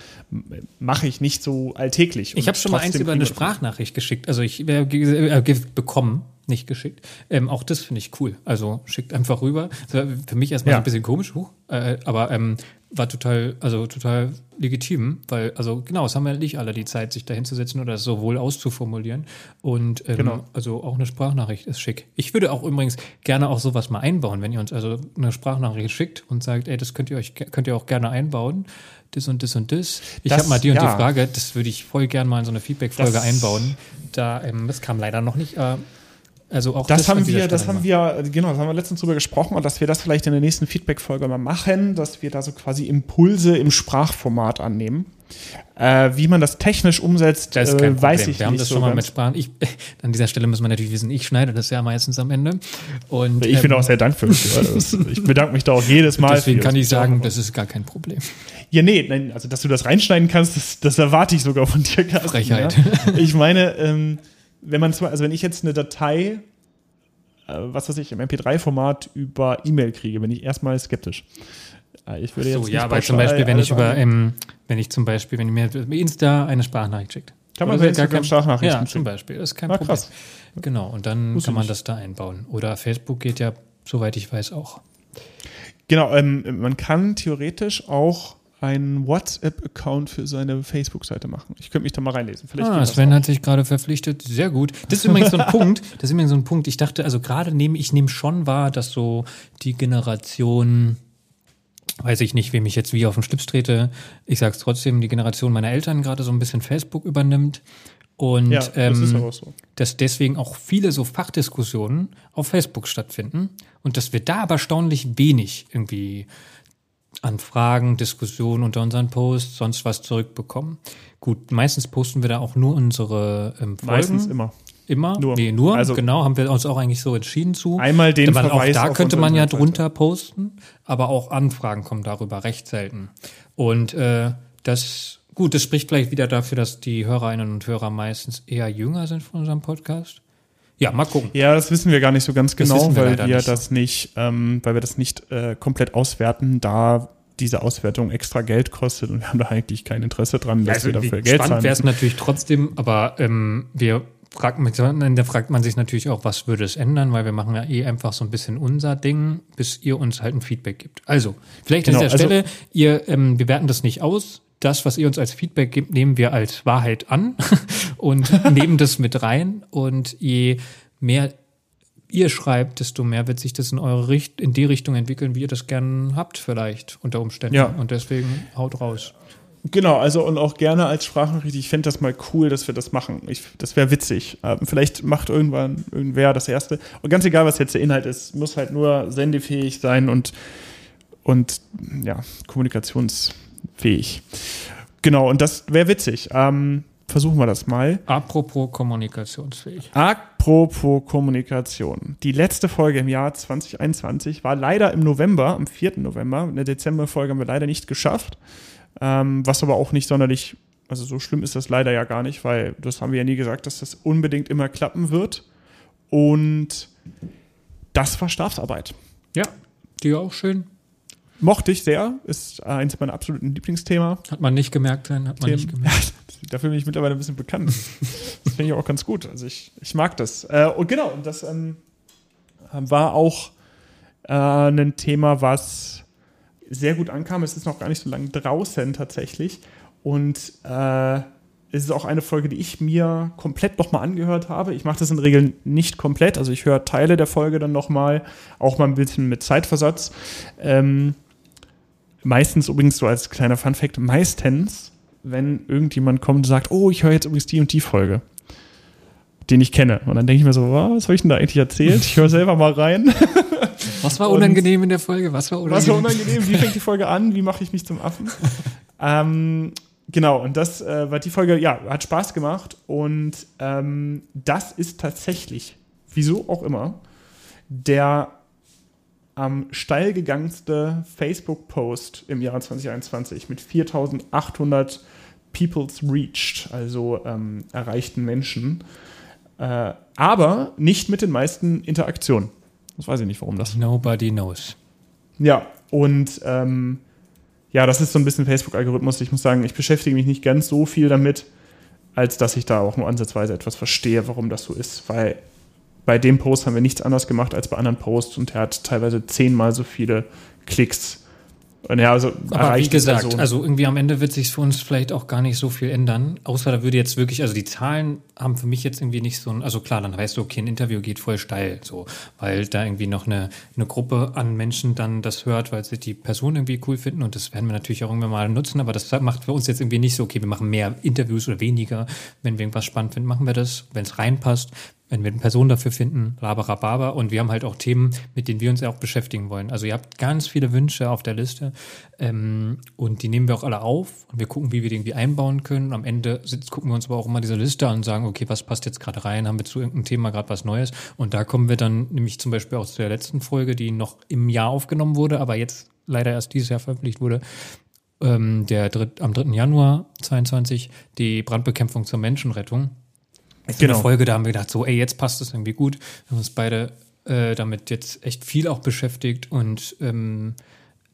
mache ich nicht so alltäglich. Ich habe schon mal eins über eine Sprachnachricht geschickt, also ich äh, bekommen, nicht geschickt. Ähm, auch das finde ich cool. Also schickt einfach rüber. Für mich erstmal ja. ein bisschen komisch, huh, äh, aber ähm, war total, also total legitim, weil, also genau, es haben ja nicht alle die Zeit, sich da hinzusetzen oder so wohl auszuformulieren. Und ähm, genau. also auch eine Sprachnachricht ist schick. Ich würde auch übrigens gerne auch sowas mal einbauen, wenn ihr uns also eine Sprachnachricht schickt und sagt, ey, das könnt ihr euch könnt ihr auch gerne einbauen. Das und das und das. Ich habe mal die und ja. die Frage, das würde ich voll gerne mal in so eine Feedback-Folge einbauen. Da, ähm, das kam leider noch nicht. Äh, also auch das, das haben wir, das haben wir, genau, das haben wir letztens drüber gesprochen und dass wir das vielleicht in der nächsten Feedback-Folge mal machen, dass wir da so quasi Impulse im Sprachformat annehmen. Äh, wie man das technisch umsetzt, das äh, weiß ich wir nicht. Wir haben das so schon mal mit Sprachen. Ich, an dieser Stelle muss man natürlich wissen, ich schneide das ja meistens am Ende. Und, ich ähm, bin auch sehr dankbar dafür. ich bedanke mich da auch jedes Mal. Deswegen kann ich sagen, das ist gar kein Problem. Ja, nee, nein, also dass du das reinschneiden kannst, das, das erwarte ich sogar von dir, Carsten, Frechheit. Ja? Ich meine, ähm, wenn man also wenn ich jetzt eine Datei, äh, was weiß ich, im MP3-Format über E-Mail kriege, bin ich erstmal skeptisch. Äh, ich würde so, jetzt ja, weil zum Beispiel, wenn ich über, ähm, wenn ich zum Beispiel, wenn mir Insta eine Sprachnachricht schickt. Kann man gar keine Sprachnachrichten Ja, zum Beispiel, das ist kein ah, Problem. Krass. Genau, und dann Wusste kann man nicht. das da einbauen. Oder Facebook geht ja, soweit ich weiß, auch. Genau, ähm, man kann theoretisch auch einen WhatsApp-Account für seine Facebook-Seite machen. Ich könnte mich da mal reinlesen. Vielleicht ah, Sven hat sich gerade verpflichtet. Sehr gut. Das ist übrigens so ein Punkt. Das ist übrigens so ein Punkt. Ich dachte, also gerade nehme ich nehme schon wahr, dass so die Generation, weiß ich nicht, wem ich jetzt wie auf den Schlips trete. Ich sage es trotzdem, die Generation meiner Eltern gerade so ein bisschen Facebook übernimmt. Und ja, das ähm, so. dass deswegen auch viele so Fachdiskussionen auf Facebook stattfinden und dass wir da aber erstaunlich wenig irgendwie an Fragen, Diskussionen unter unseren Posts, sonst was zurückbekommen. Gut, meistens posten wir da auch nur unsere ähm, Folgen. Meistens immer. Immer? Nur. Nee, nur. Also genau, haben wir uns auch eigentlich so entschieden zu. Einmal den Weil Verweis auch da könnte man ja drunter posten, aber auch Anfragen kommen darüber recht selten. Und äh, das, gut, das spricht vielleicht wieder dafür, dass die Hörerinnen und Hörer meistens eher jünger sind von unserem Podcast. Ja, mal gucken. Ja, das wissen wir gar nicht so ganz genau, wir weil wir das nicht, ähm, weil wir das nicht äh, komplett auswerten, da diese Auswertung extra Geld kostet und wir haben da eigentlich kein Interesse dran, dass also wir dafür Geld zahlen. Spannend wäre es natürlich trotzdem, aber ähm, wir fragt man, da fragt man sich natürlich auch, was würde es ändern, weil wir machen ja eh einfach so ein bisschen unser Ding, bis ihr uns halt ein Feedback gibt. Also, vielleicht genau, an dieser also, Stelle, ihr, ähm, wir werten das nicht aus. Das, was ihr uns als Feedback gibt, nehmen wir als Wahrheit an und nehmen das mit rein. Und je mehr ihr schreibt, desto mehr wird sich das in eure Richt in die Richtung entwickeln, wie ihr das gern habt, vielleicht unter Umständen. Ja. Und deswegen haut raus. Genau, also und auch gerne als Sprachnachricht. Ich fände das mal cool, dass wir das machen. Ich, das wäre witzig. Ähm, vielleicht macht irgendwann irgendwer das erste. Und ganz egal, was jetzt der Inhalt ist, muss halt nur sendefähig sein und, und ja, kommunikationsfähig. Genau, und das wäre witzig. Ähm, versuchen wir das mal. Apropos kommunikationsfähig. Apropos Kommunikation. Die letzte Folge im Jahr 2021 war leider im November, am 4. November. Eine Dezemberfolge haben wir leider nicht geschafft. Ähm, was aber auch nicht sonderlich, also so schlimm ist das leider ja gar nicht, weil das haben wir ja nie gesagt, dass das unbedingt immer klappen wird. Und das war Strafarbeit. Ja, die auch schön. Mochte ich sehr, ist eins meiner absoluten Lieblingsthema. Hat man nicht gemerkt, hat man Themen. nicht gemerkt. Dafür bin ich mittlerweile ein bisschen bekannt. Das finde ich auch ganz gut. Also ich, ich mag das. Äh, und genau, das ähm, war auch äh, ein Thema, was sehr gut ankam. Es ist noch gar nicht so lange draußen tatsächlich. Und äh, es ist auch eine Folge, die ich mir komplett nochmal angehört habe. Ich mache das in der Regel nicht komplett. Also ich höre Teile der Folge dann nochmal, auch mal ein bisschen mit Zeitversatz. Ähm, meistens übrigens so als kleiner Funfact, meistens, wenn irgendjemand kommt und sagt, oh, ich höre jetzt übrigens die und die Folge, den ich kenne. Und dann denke ich mir so, was habe ich denn da eigentlich erzählt? Ich höre selber mal rein. Was war unangenehm und in der Folge? Was war unangenehm? Was war unangenehm? Wie fängt die Folge an? Wie mache ich mich zum Affen? ähm, genau, und das äh, war die Folge, ja, hat Spaß gemacht. Und ähm, das ist tatsächlich, wieso auch immer, der am steil gegangenste Facebook-Post im Jahr 2021 mit 4800 People's Reached, also ähm, erreichten Menschen. Äh, aber nicht mit den meisten Interaktionen. Das weiß ich nicht, warum das. Nobody knows. Ja, und ähm, ja, das ist so ein bisschen Facebook-Algorithmus. Ich muss sagen, ich beschäftige mich nicht ganz so viel damit, als dass ich da auch nur ansatzweise etwas verstehe, warum das so ist. Weil bei dem Post haben wir nichts anderes gemacht als bei anderen Posts und er hat teilweise zehnmal so viele Klicks und ja, also Aber wie gesagt, Personen. also irgendwie am Ende wird sich für uns vielleicht auch gar nicht so viel ändern. Außer da würde jetzt wirklich, also die Zahlen haben für mich jetzt irgendwie nicht so ein, also klar, dann weißt du, okay, ein Interview geht voll steil, so, weil da irgendwie noch eine, eine Gruppe an Menschen dann das hört, weil sie die Person irgendwie cool finden und das werden wir natürlich auch irgendwann mal nutzen, aber das macht für uns jetzt irgendwie nicht so, okay, wir machen mehr Interviews oder weniger. Wenn wir irgendwas spannend finden, machen wir das. Wenn es reinpasst, wenn wir eine Person dafür finden, laberababa. Und wir haben halt auch Themen, mit denen wir uns ja auch beschäftigen wollen. Also ihr habt ganz viele Wünsche auf der Liste ähm, und die nehmen wir auch alle auf und wir gucken, wie wir die irgendwie einbauen können. Am Ende sitzt, gucken wir uns aber auch immer diese Liste an und sagen, okay, was passt jetzt gerade rein? Haben wir zu irgendeinem Thema gerade was Neues? Und da kommen wir dann nämlich zum Beispiel auch zu der letzten Folge, die noch im Jahr aufgenommen wurde, aber jetzt leider erst dieses Jahr veröffentlicht wurde. Ähm, der dritt, am 3. Januar 22 die Brandbekämpfung zur Menschenrettung ist genau. eine Folge, da haben wir gedacht, so, ey, jetzt passt es irgendwie gut. Wir haben uns beide äh, damit jetzt echt viel auch beschäftigt und ähm,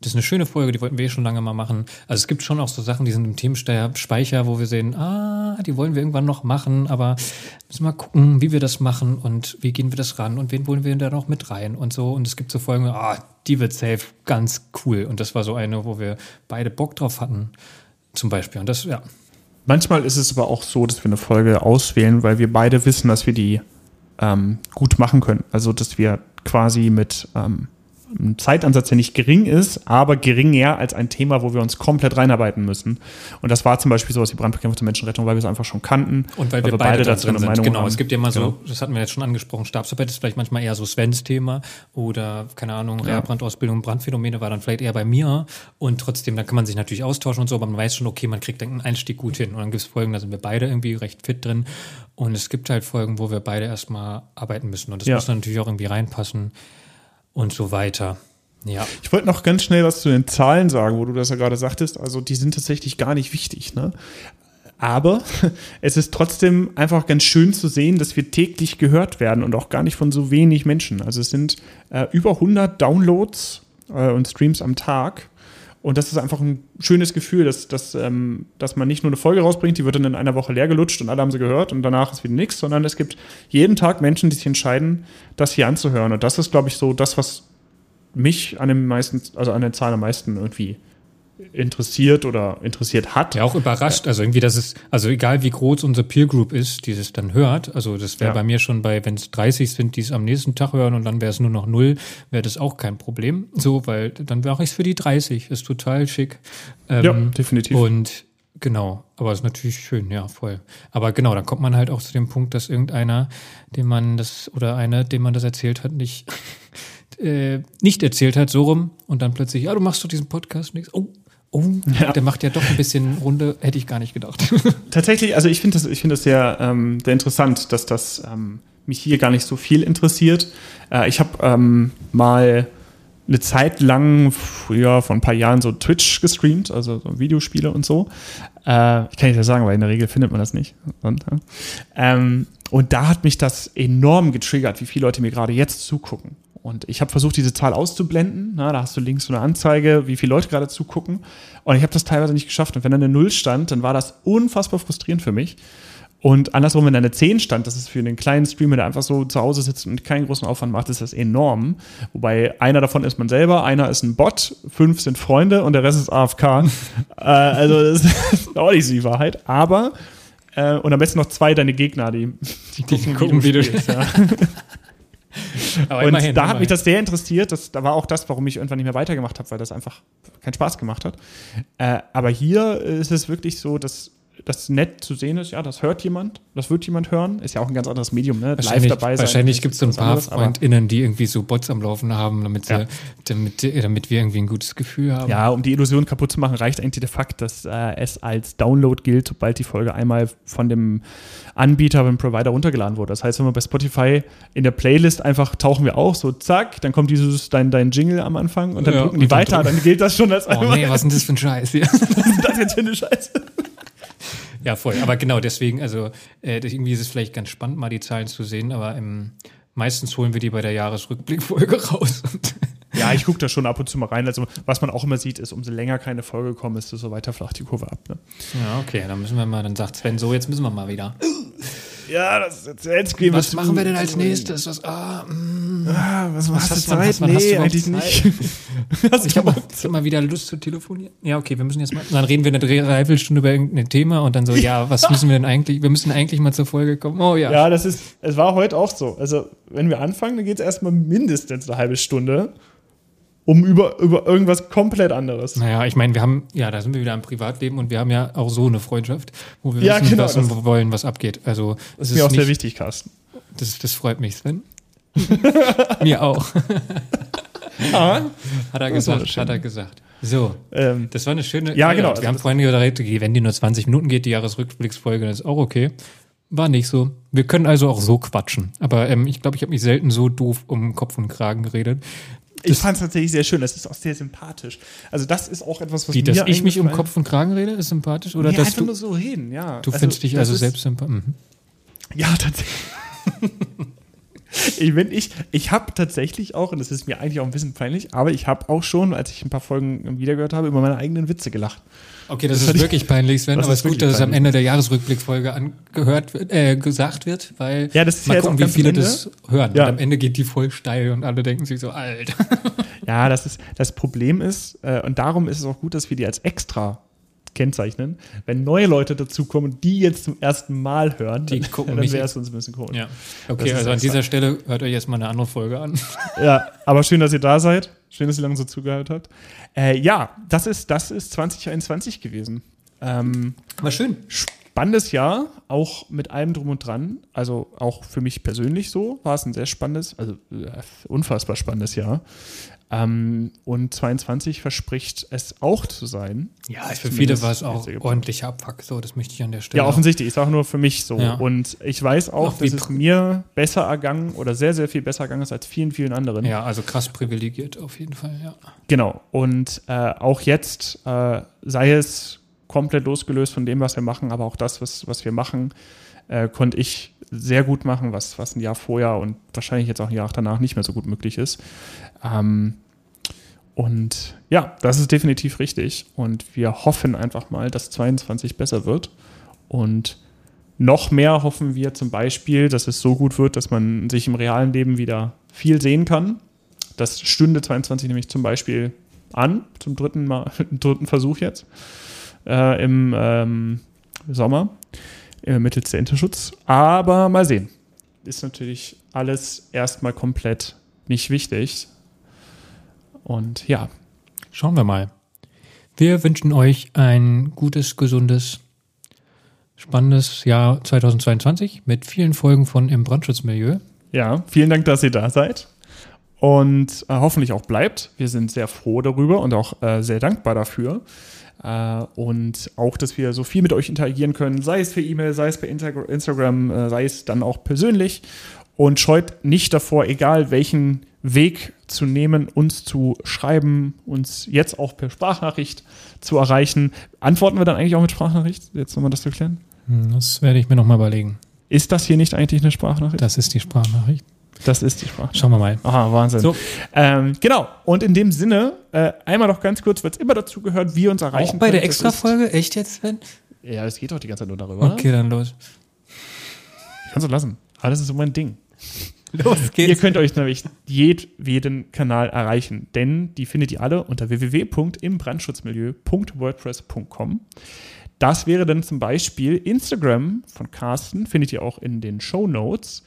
das ist eine schöne Folge, die wollten wir eh schon lange mal machen. Also es gibt schon auch so Sachen, die sind im Themenspeicher, wo wir sehen, ah, die wollen wir irgendwann noch machen, aber müssen mal gucken, wie wir das machen und wie gehen wir das ran und wen wollen wir da noch mit rein und so. Und es gibt so Folgen, ah, die wird safe ganz cool. Und das war so eine, wo wir beide Bock drauf hatten, zum Beispiel. Und das, ja, Manchmal ist es aber auch so, dass wir eine Folge auswählen, weil wir beide wissen, dass wir die ähm, gut machen können. Also, dass wir quasi mit ähm, ein Zeitansatz, der nicht gering ist, aber geringer als ein Thema, wo wir uns komplett reinarbeiten müssen. Und das war zum Beispiel sowas wie Brandbekämpfung zur Menschenrettung, weil wir es einfach schon kannten. Und weil wir, weil wir beide, beide da drin sind. Meinung genau, haben. es gibt ja immer so, genau. das hatten wir jetzt schon angesprochen, Stabsarbeit ist vielleicht manchmal eher so Svens Thema oder, keine Ahnung, ja. Reha-Brandausbildung, Brandphänomene war dann vielleicht eher bei mir. Und trotzdem, da kann man sich natürlich austauschen und so, aber man weiß schon, okay, man kriegt einen Einstieg gut hin. Und dann gibt es Folgen, da sind wir beide irgendwie recht fit drin. Und es gibt halt Folgen, wo wir beide erstmal arbeiten müssen. Und das ja. muss dann natürlich auch irgendwie reinpassen und so weiter. Ja. Ich wollte noch ganz schnell was zu den Zahlen sagen, wo du das ja gerade sagtest. Also die sind tatsächlich gar nicht wichtig. Ne? Aber es ist trotzdem einfach ganz schön zu sehen, dass wir täglich gehört werden und auch gar nicht von so wenig Menschen. Also es sind äh, über 100 Downloads äh, und Streams am Tag. Und das ist einfach ein schönes Gefühl, dass, dass, ähm, dass man nicht nur eine Folge rausbringt, die wird dann in einer Woche leer gelutscht und alle haben sie gehört und danach ist wieder nichts, sondern es gibt jeden Tag Menschen, die sich entscheiden, das hier anzuhören. Und das ist, glaube ich, so das, was mich an den meisten, also an den Zahlen am meisten irgendwie interessiert oder interessiert hat. Ja, auch überrascht. Also irgendwie, dass es, also egal wie groß unsere Peer Group ist, die es dann hört, also das wäre ja. bei mir schon bei, wenn es 30 sind, die es am nächsten Tag hören und dann wäre es nur noch null, wäre das auch kein Problem. So, weil dann wäre ich es für die 30. Ist total schick. Ähm, ja, definitiv. Und Genau, aber ist natürlich schön, ja, voll. Aber genau, dann kommt man halt auch zu dem Punkt, dass irgendeiner, dem man das oder eine, dem man das erzählt hat, nicht äh, nicht erzählt hat, so rum, und dann plötzlich, ja, du machst doch diesen Podcast nichts. Oh, oh, ja. der macht ja doch ein bisschen Runde, hätte ich gar nicht gedacht. Tatsächlich, also ich finde das, ich finde das sehr, ähm, sehr interessant, dass das ähm, mich hier gar nicht so viel interessiert. Äh, ich habe ähm, mal eine Zeit lang, früher vor ein paar Jahren, so Twitch gestreamt, also so Videospiele und so. Äh, ich kann nicht das sagen, weil in der Regel findet man das nicht. Und, ähm, und da hat mich das enorm getriggert, wie viele Leute mir gerade jetzt zugucken. Und ich habe versucht, diese Zahl auszublenden. Na, da hast du links so eine Anzeige, wie viele Leute gerade zugucken. Und ich habe das teilweise nicht geschafft. Und wenn da eine Null stand, dann war das unfassbar frustrierend für mich. Und andersrum, wenn da eine 10 stand, das ist für den kleinen Streamer, der einfach so zu Hause sitzt und keinen großen Aufwand macht, ist das enorm. Wobei einer davon ist man selber, einer ist ein Bot, fünf sind Freunde und der Rest ist AFK. äh, also das ist auch nicht so die Wahrheit. Aber, äh, und am besten noch zwei deine Gegner, die, die gucken, die gucken wie du spielst. Ja. Aber und immerhin, da hat mich das sehr interessiert. Das, da war auch das, warum ich irgendwann nicht mehr weitergemacht habe, weil das einfach keinen Spaß gemacht hat. Äh, aber hier ist es wirklich so, dass das nett zu sehen ist, ja, das hört jemand, das wird jemand hören. Ist ja auch ein ganz anderes Medium, ne? Live dabei sein. Wahrscheinlich gibt es so ein paar anderes, FreundInnen, die irgendwie so Bots am Laufen haben, damit, ja. sie, damit, damit wir irgendwie ein gutes Gefühl haben. Ja, um die Illusion kaputt zu machen, reicht eigentlich der Fakt, dass äh, es als Download gilt, sobald die Folge einmal von dem Anbieter, dem Provider runtergeladen wurde. Das heißt, wenn wir bei Spotify in der Playlist einfach tauchen wir auch so, zack, dann kommt dieses dein, dein Jingle am Anfang und dann ja, drücken die weiter, dann gilt das schon als Oh nee, was ist denn das für ein Scheiß hier? was ist das jetzt für eine Scheiße? Ja, voll. Aber genau deswegen, also äh, irgendwie ist es vielleicht ganz spannend, mal die Zahlen zu sehen, aber ähm, meistens holen wir die bei der Jahresrückblickfolge raus. ja, ich gucke da schon ab und zu mal rein. Also, was man auch immer sieht, ist, umso länger keine Folge kommt, ist, desto weiter flacht die Kurve ab. Ne? Ja, okay, dann müssen wir mal, dann sagt Sven so, jetzt müssen wir mal wieder. Ja, das ist jetzt gehen Was machen wir denn als nächstes? Was, ah, mm, ah, was, was hast du Zeit? Man, nee, eigentlich Zeit? nicht. ich habe hab mal wieder Lust zu telefonieren. Ja, okay, wir müssen jetzt mal. Dann reden wir eine Dreiviertelstunde über irgendein Thema und dann so, ja, was müssen wir denn eigentlich? Wir müssen eigentlich mal zur Folge kommen. Oh ja. Ja, das ist, es war heute auch so. Also, wenn wir anfangen, dann geht es erstmal mindestens eine halbe Stunde um über, über irgendwas komplett anderes. Naja, ich meine, wir haben, ja, da sind wir wieder im Privatleben und wir haben ja auch so eine Freundschaft, wo wir ja, wissen, genau, was und wollen, was abgeht. Also, das ist mir auch nicht, sehr wichtig, Carsten. Das, das freut mich, Sven. mir auch. ah, hat er gesagt, hat er gesagt. So, ähm, das war eine schöne. Ja, genau. Wir haben vorhin gesagt, wenn die nur 20 Minuten geht, die Jahresrückblicksfolge, dann ist auch okay. War nicht so. Wir können also auch so quatschen. Aber ähm, ich glaube, ich habe mich selten so doof um Kopf und Kragen geredet ich fand es tatsächlich sehr schön. Das ist auch sehr sympathisch. Also das ist auch etwas, was Wie, mir dass ich mich um Kopf und Kragen rede, ist sympathisch oder nee, dass einfach du nur so hin, ja. Du also, findest dich also selbst sympathisch. Mhm. Ja, tatsächlich. ich bin ich, ich habe tatsächlich auch, und das ist mir eigentlich auch ein bisschen peinlich, aber ich habe auch schon, als ich ein paar Folgen wiedergehört habe, über meine eigenen Witze gelacht. Okay, das, das ist wirklich peinlich, Sven, aber es ist gut, dass es am Ende der Jahresrückblickfolge angehört wird, äh, gesagt wird, weil ja, das ist mal ja gucken, wie viele das hören. Ja. Und am Ende geht die voll steil und alle denken sich so, alt. ja, das ist, das Problem ist, äh, und darum ist es auch gut, dass wir die als extra kennzeichnen. Wenn neue Leute dazukommen, die jetzt zum ersten Mal hören, die gucken dann wäre es uns ein bisschen komisch. Ja. Okay, also an dieser Stelle hört euch jetzt mal eine andere Folge an. Ja, aber schön, dass ihr da seid. Schön, dass ihr lange so zugehört habt. Äh, ja, das ist, das ist 2021 gewesen. Ähm, War schön. Spannendes Jahr, auch mit allem drum und dran. Also auch für mich persönlich so war es ein sehr spannendes, also äh, unfassbar spannendes Jahr. Ähm, und 22 verspricht es auch zu sein. Ja, für viele war es auch ordentlicher Abfuck, so, das möchte ich an der Stelle. Ja, offensichtlich, ist auch nur für mich so. Ja. Und ich weiß auch, dass es mir besser ergangen oder sehr, sehr viel besser ergangen ist als vielen, vielen anderen. Ja, also krass privilegiert auf jeden Fall, ja. Genau. Und äh, auch jetzt, äh, sei es komplett losgelöst von dem, was wir machen, aber auch das, was, was wir machen, äh, konnte ich sehr gut machen, was, was ein Jahr vorher und wahrscheinlich jetzt auch ein Jahr danach nicht mehr so gut möglich ist. Ähm, und ja, das ist definitiv richtig. Und wir hoffen einfach mal, dass 22 besser wird. Und noch mehr hoffen wir zum Beispiel, dass es so gut wird, dass man sich im realen Leben wieder viel sehen kann. Das stünde 22 nämlich zum Beispiel an, zum dritten, Mal, dritten Versuch jetzt äh, im ähm, Sommer äh, mittels der Interschutz. Aber mal sehen. Ist natürlich alles erstmal komplett nicht wichtig. Und ja. Schauen wir mal. Wir wünschen euch ein gutes, gesundes, spannendes Jahr 2022 mit vielen Folgen von Im Brandschutzmilieu. Ja, vielen Dank, dass ihr da seid und äh, hoffentlich auch bleibt. Wir sind sehr froh darüber und auch äh, sehr dankbar dafür. Äh, und auch, dass wir so viel mit euch interagieren können, sei es per E-Mail, sei es per Instagram, äh, sei es dann auch persönlich. Und scheut nicht davor, egal welchen Weg zu nehmen, uns zu schreiben, uns jetzt auch per Sprachnachricht zu erreichen. Antworten wir dann eigentlich auch mit Sprachnachricht? Jetzt nochmal das zu klären. Hm, das werde ich mir nochmal überlegen. Ist das hier nicht eigentlich eine Sprachnachricht? Das ist die Sprachnachricht. Das ist die Sprache. Schauen wir mal. Aha, Wahnsinn. So. Ähm, genau. Und in dem Sinne, äh, einmal noch ganz kurz, weil es immer dazu gehört, wie uns erreichen Auch bei der Extra-Folge? Echt jetzt, Sven? Ja, es geht doch die ganze Zeit nur darüber. Okay, dann los. Kannst du lassen. Das ist so mein Ding. Los geht's. Ihr könnt euch nämlich jeden Kanal erreichen, denn die findet ihr alle unter www.imbrandschutzmilieu.wordpress.com. Das wäre dann zum Beispiel Instagram von Carsten, findet ihr auch in den Show Notes,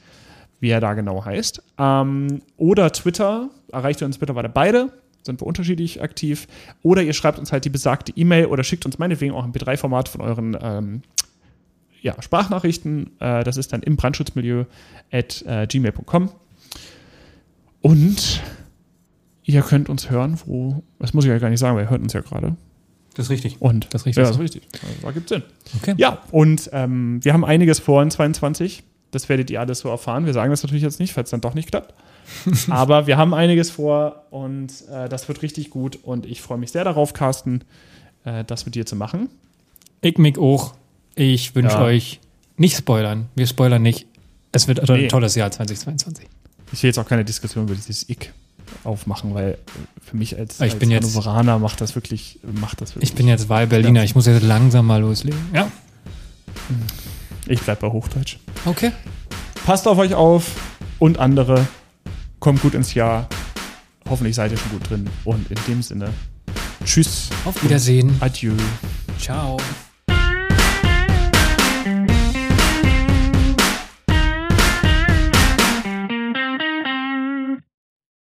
wie er da genau heißt. Ähm, oder Twitter, erreicht ihr uns mittlerweile beide, sind wir unterschiedlich aktiv. Oder ihr schreibt uns halt die besagte E-Mail oder schickt uns meinetwegen auch ein B3-Format von euren ähm, ja, Sprachnachrichten. Äh, das ist dann im Brandschutzmilieu at äh, gmail.com. Und ihr könnt uns hören, wo, das muss ich ja gar nicht sagen, weil ihr hört uns ja gerade. Das ist richtig. Und das ist richtig. Ja, das ist richtig. Also, da gibt Sinn. Okay. Ja, und ähm, wir haben einiges vor in 22. Das werdet ihr alles so erfahren. Wir sagen das natürlich jetzt nicht, falls es dann doch nicht klappt. Aber wir haben einiges vor und äh, das wird richtig gut. Und ich freue mich sehr darauf, Carsten, äh, das mit dir zu machen. Ich mich auch. Ich wünsche ja. euch nicht spoilern. Wir spoilern nicht. Es wird ein nee. tolles Jahr 2022. Ich will jetzt auch keine Diskussion über dieses Ick aufmachen, weil für mich als, ich als bin Hannoveraner macht das wirklich, macht das wirklich. Ich bin jetzt Wahlberliner, ich muss jetzt langsam mal loslegen. Ja. Ich bleibe bei Hochdeutsch. Okay. Passt auf euch auf und andere. Kommt gut ins Jahr. Hoffentlich seid ihr schon gut drin. Und in dem Sinne, tschüss. Auf Wiedersehen. Adieu. Ciao.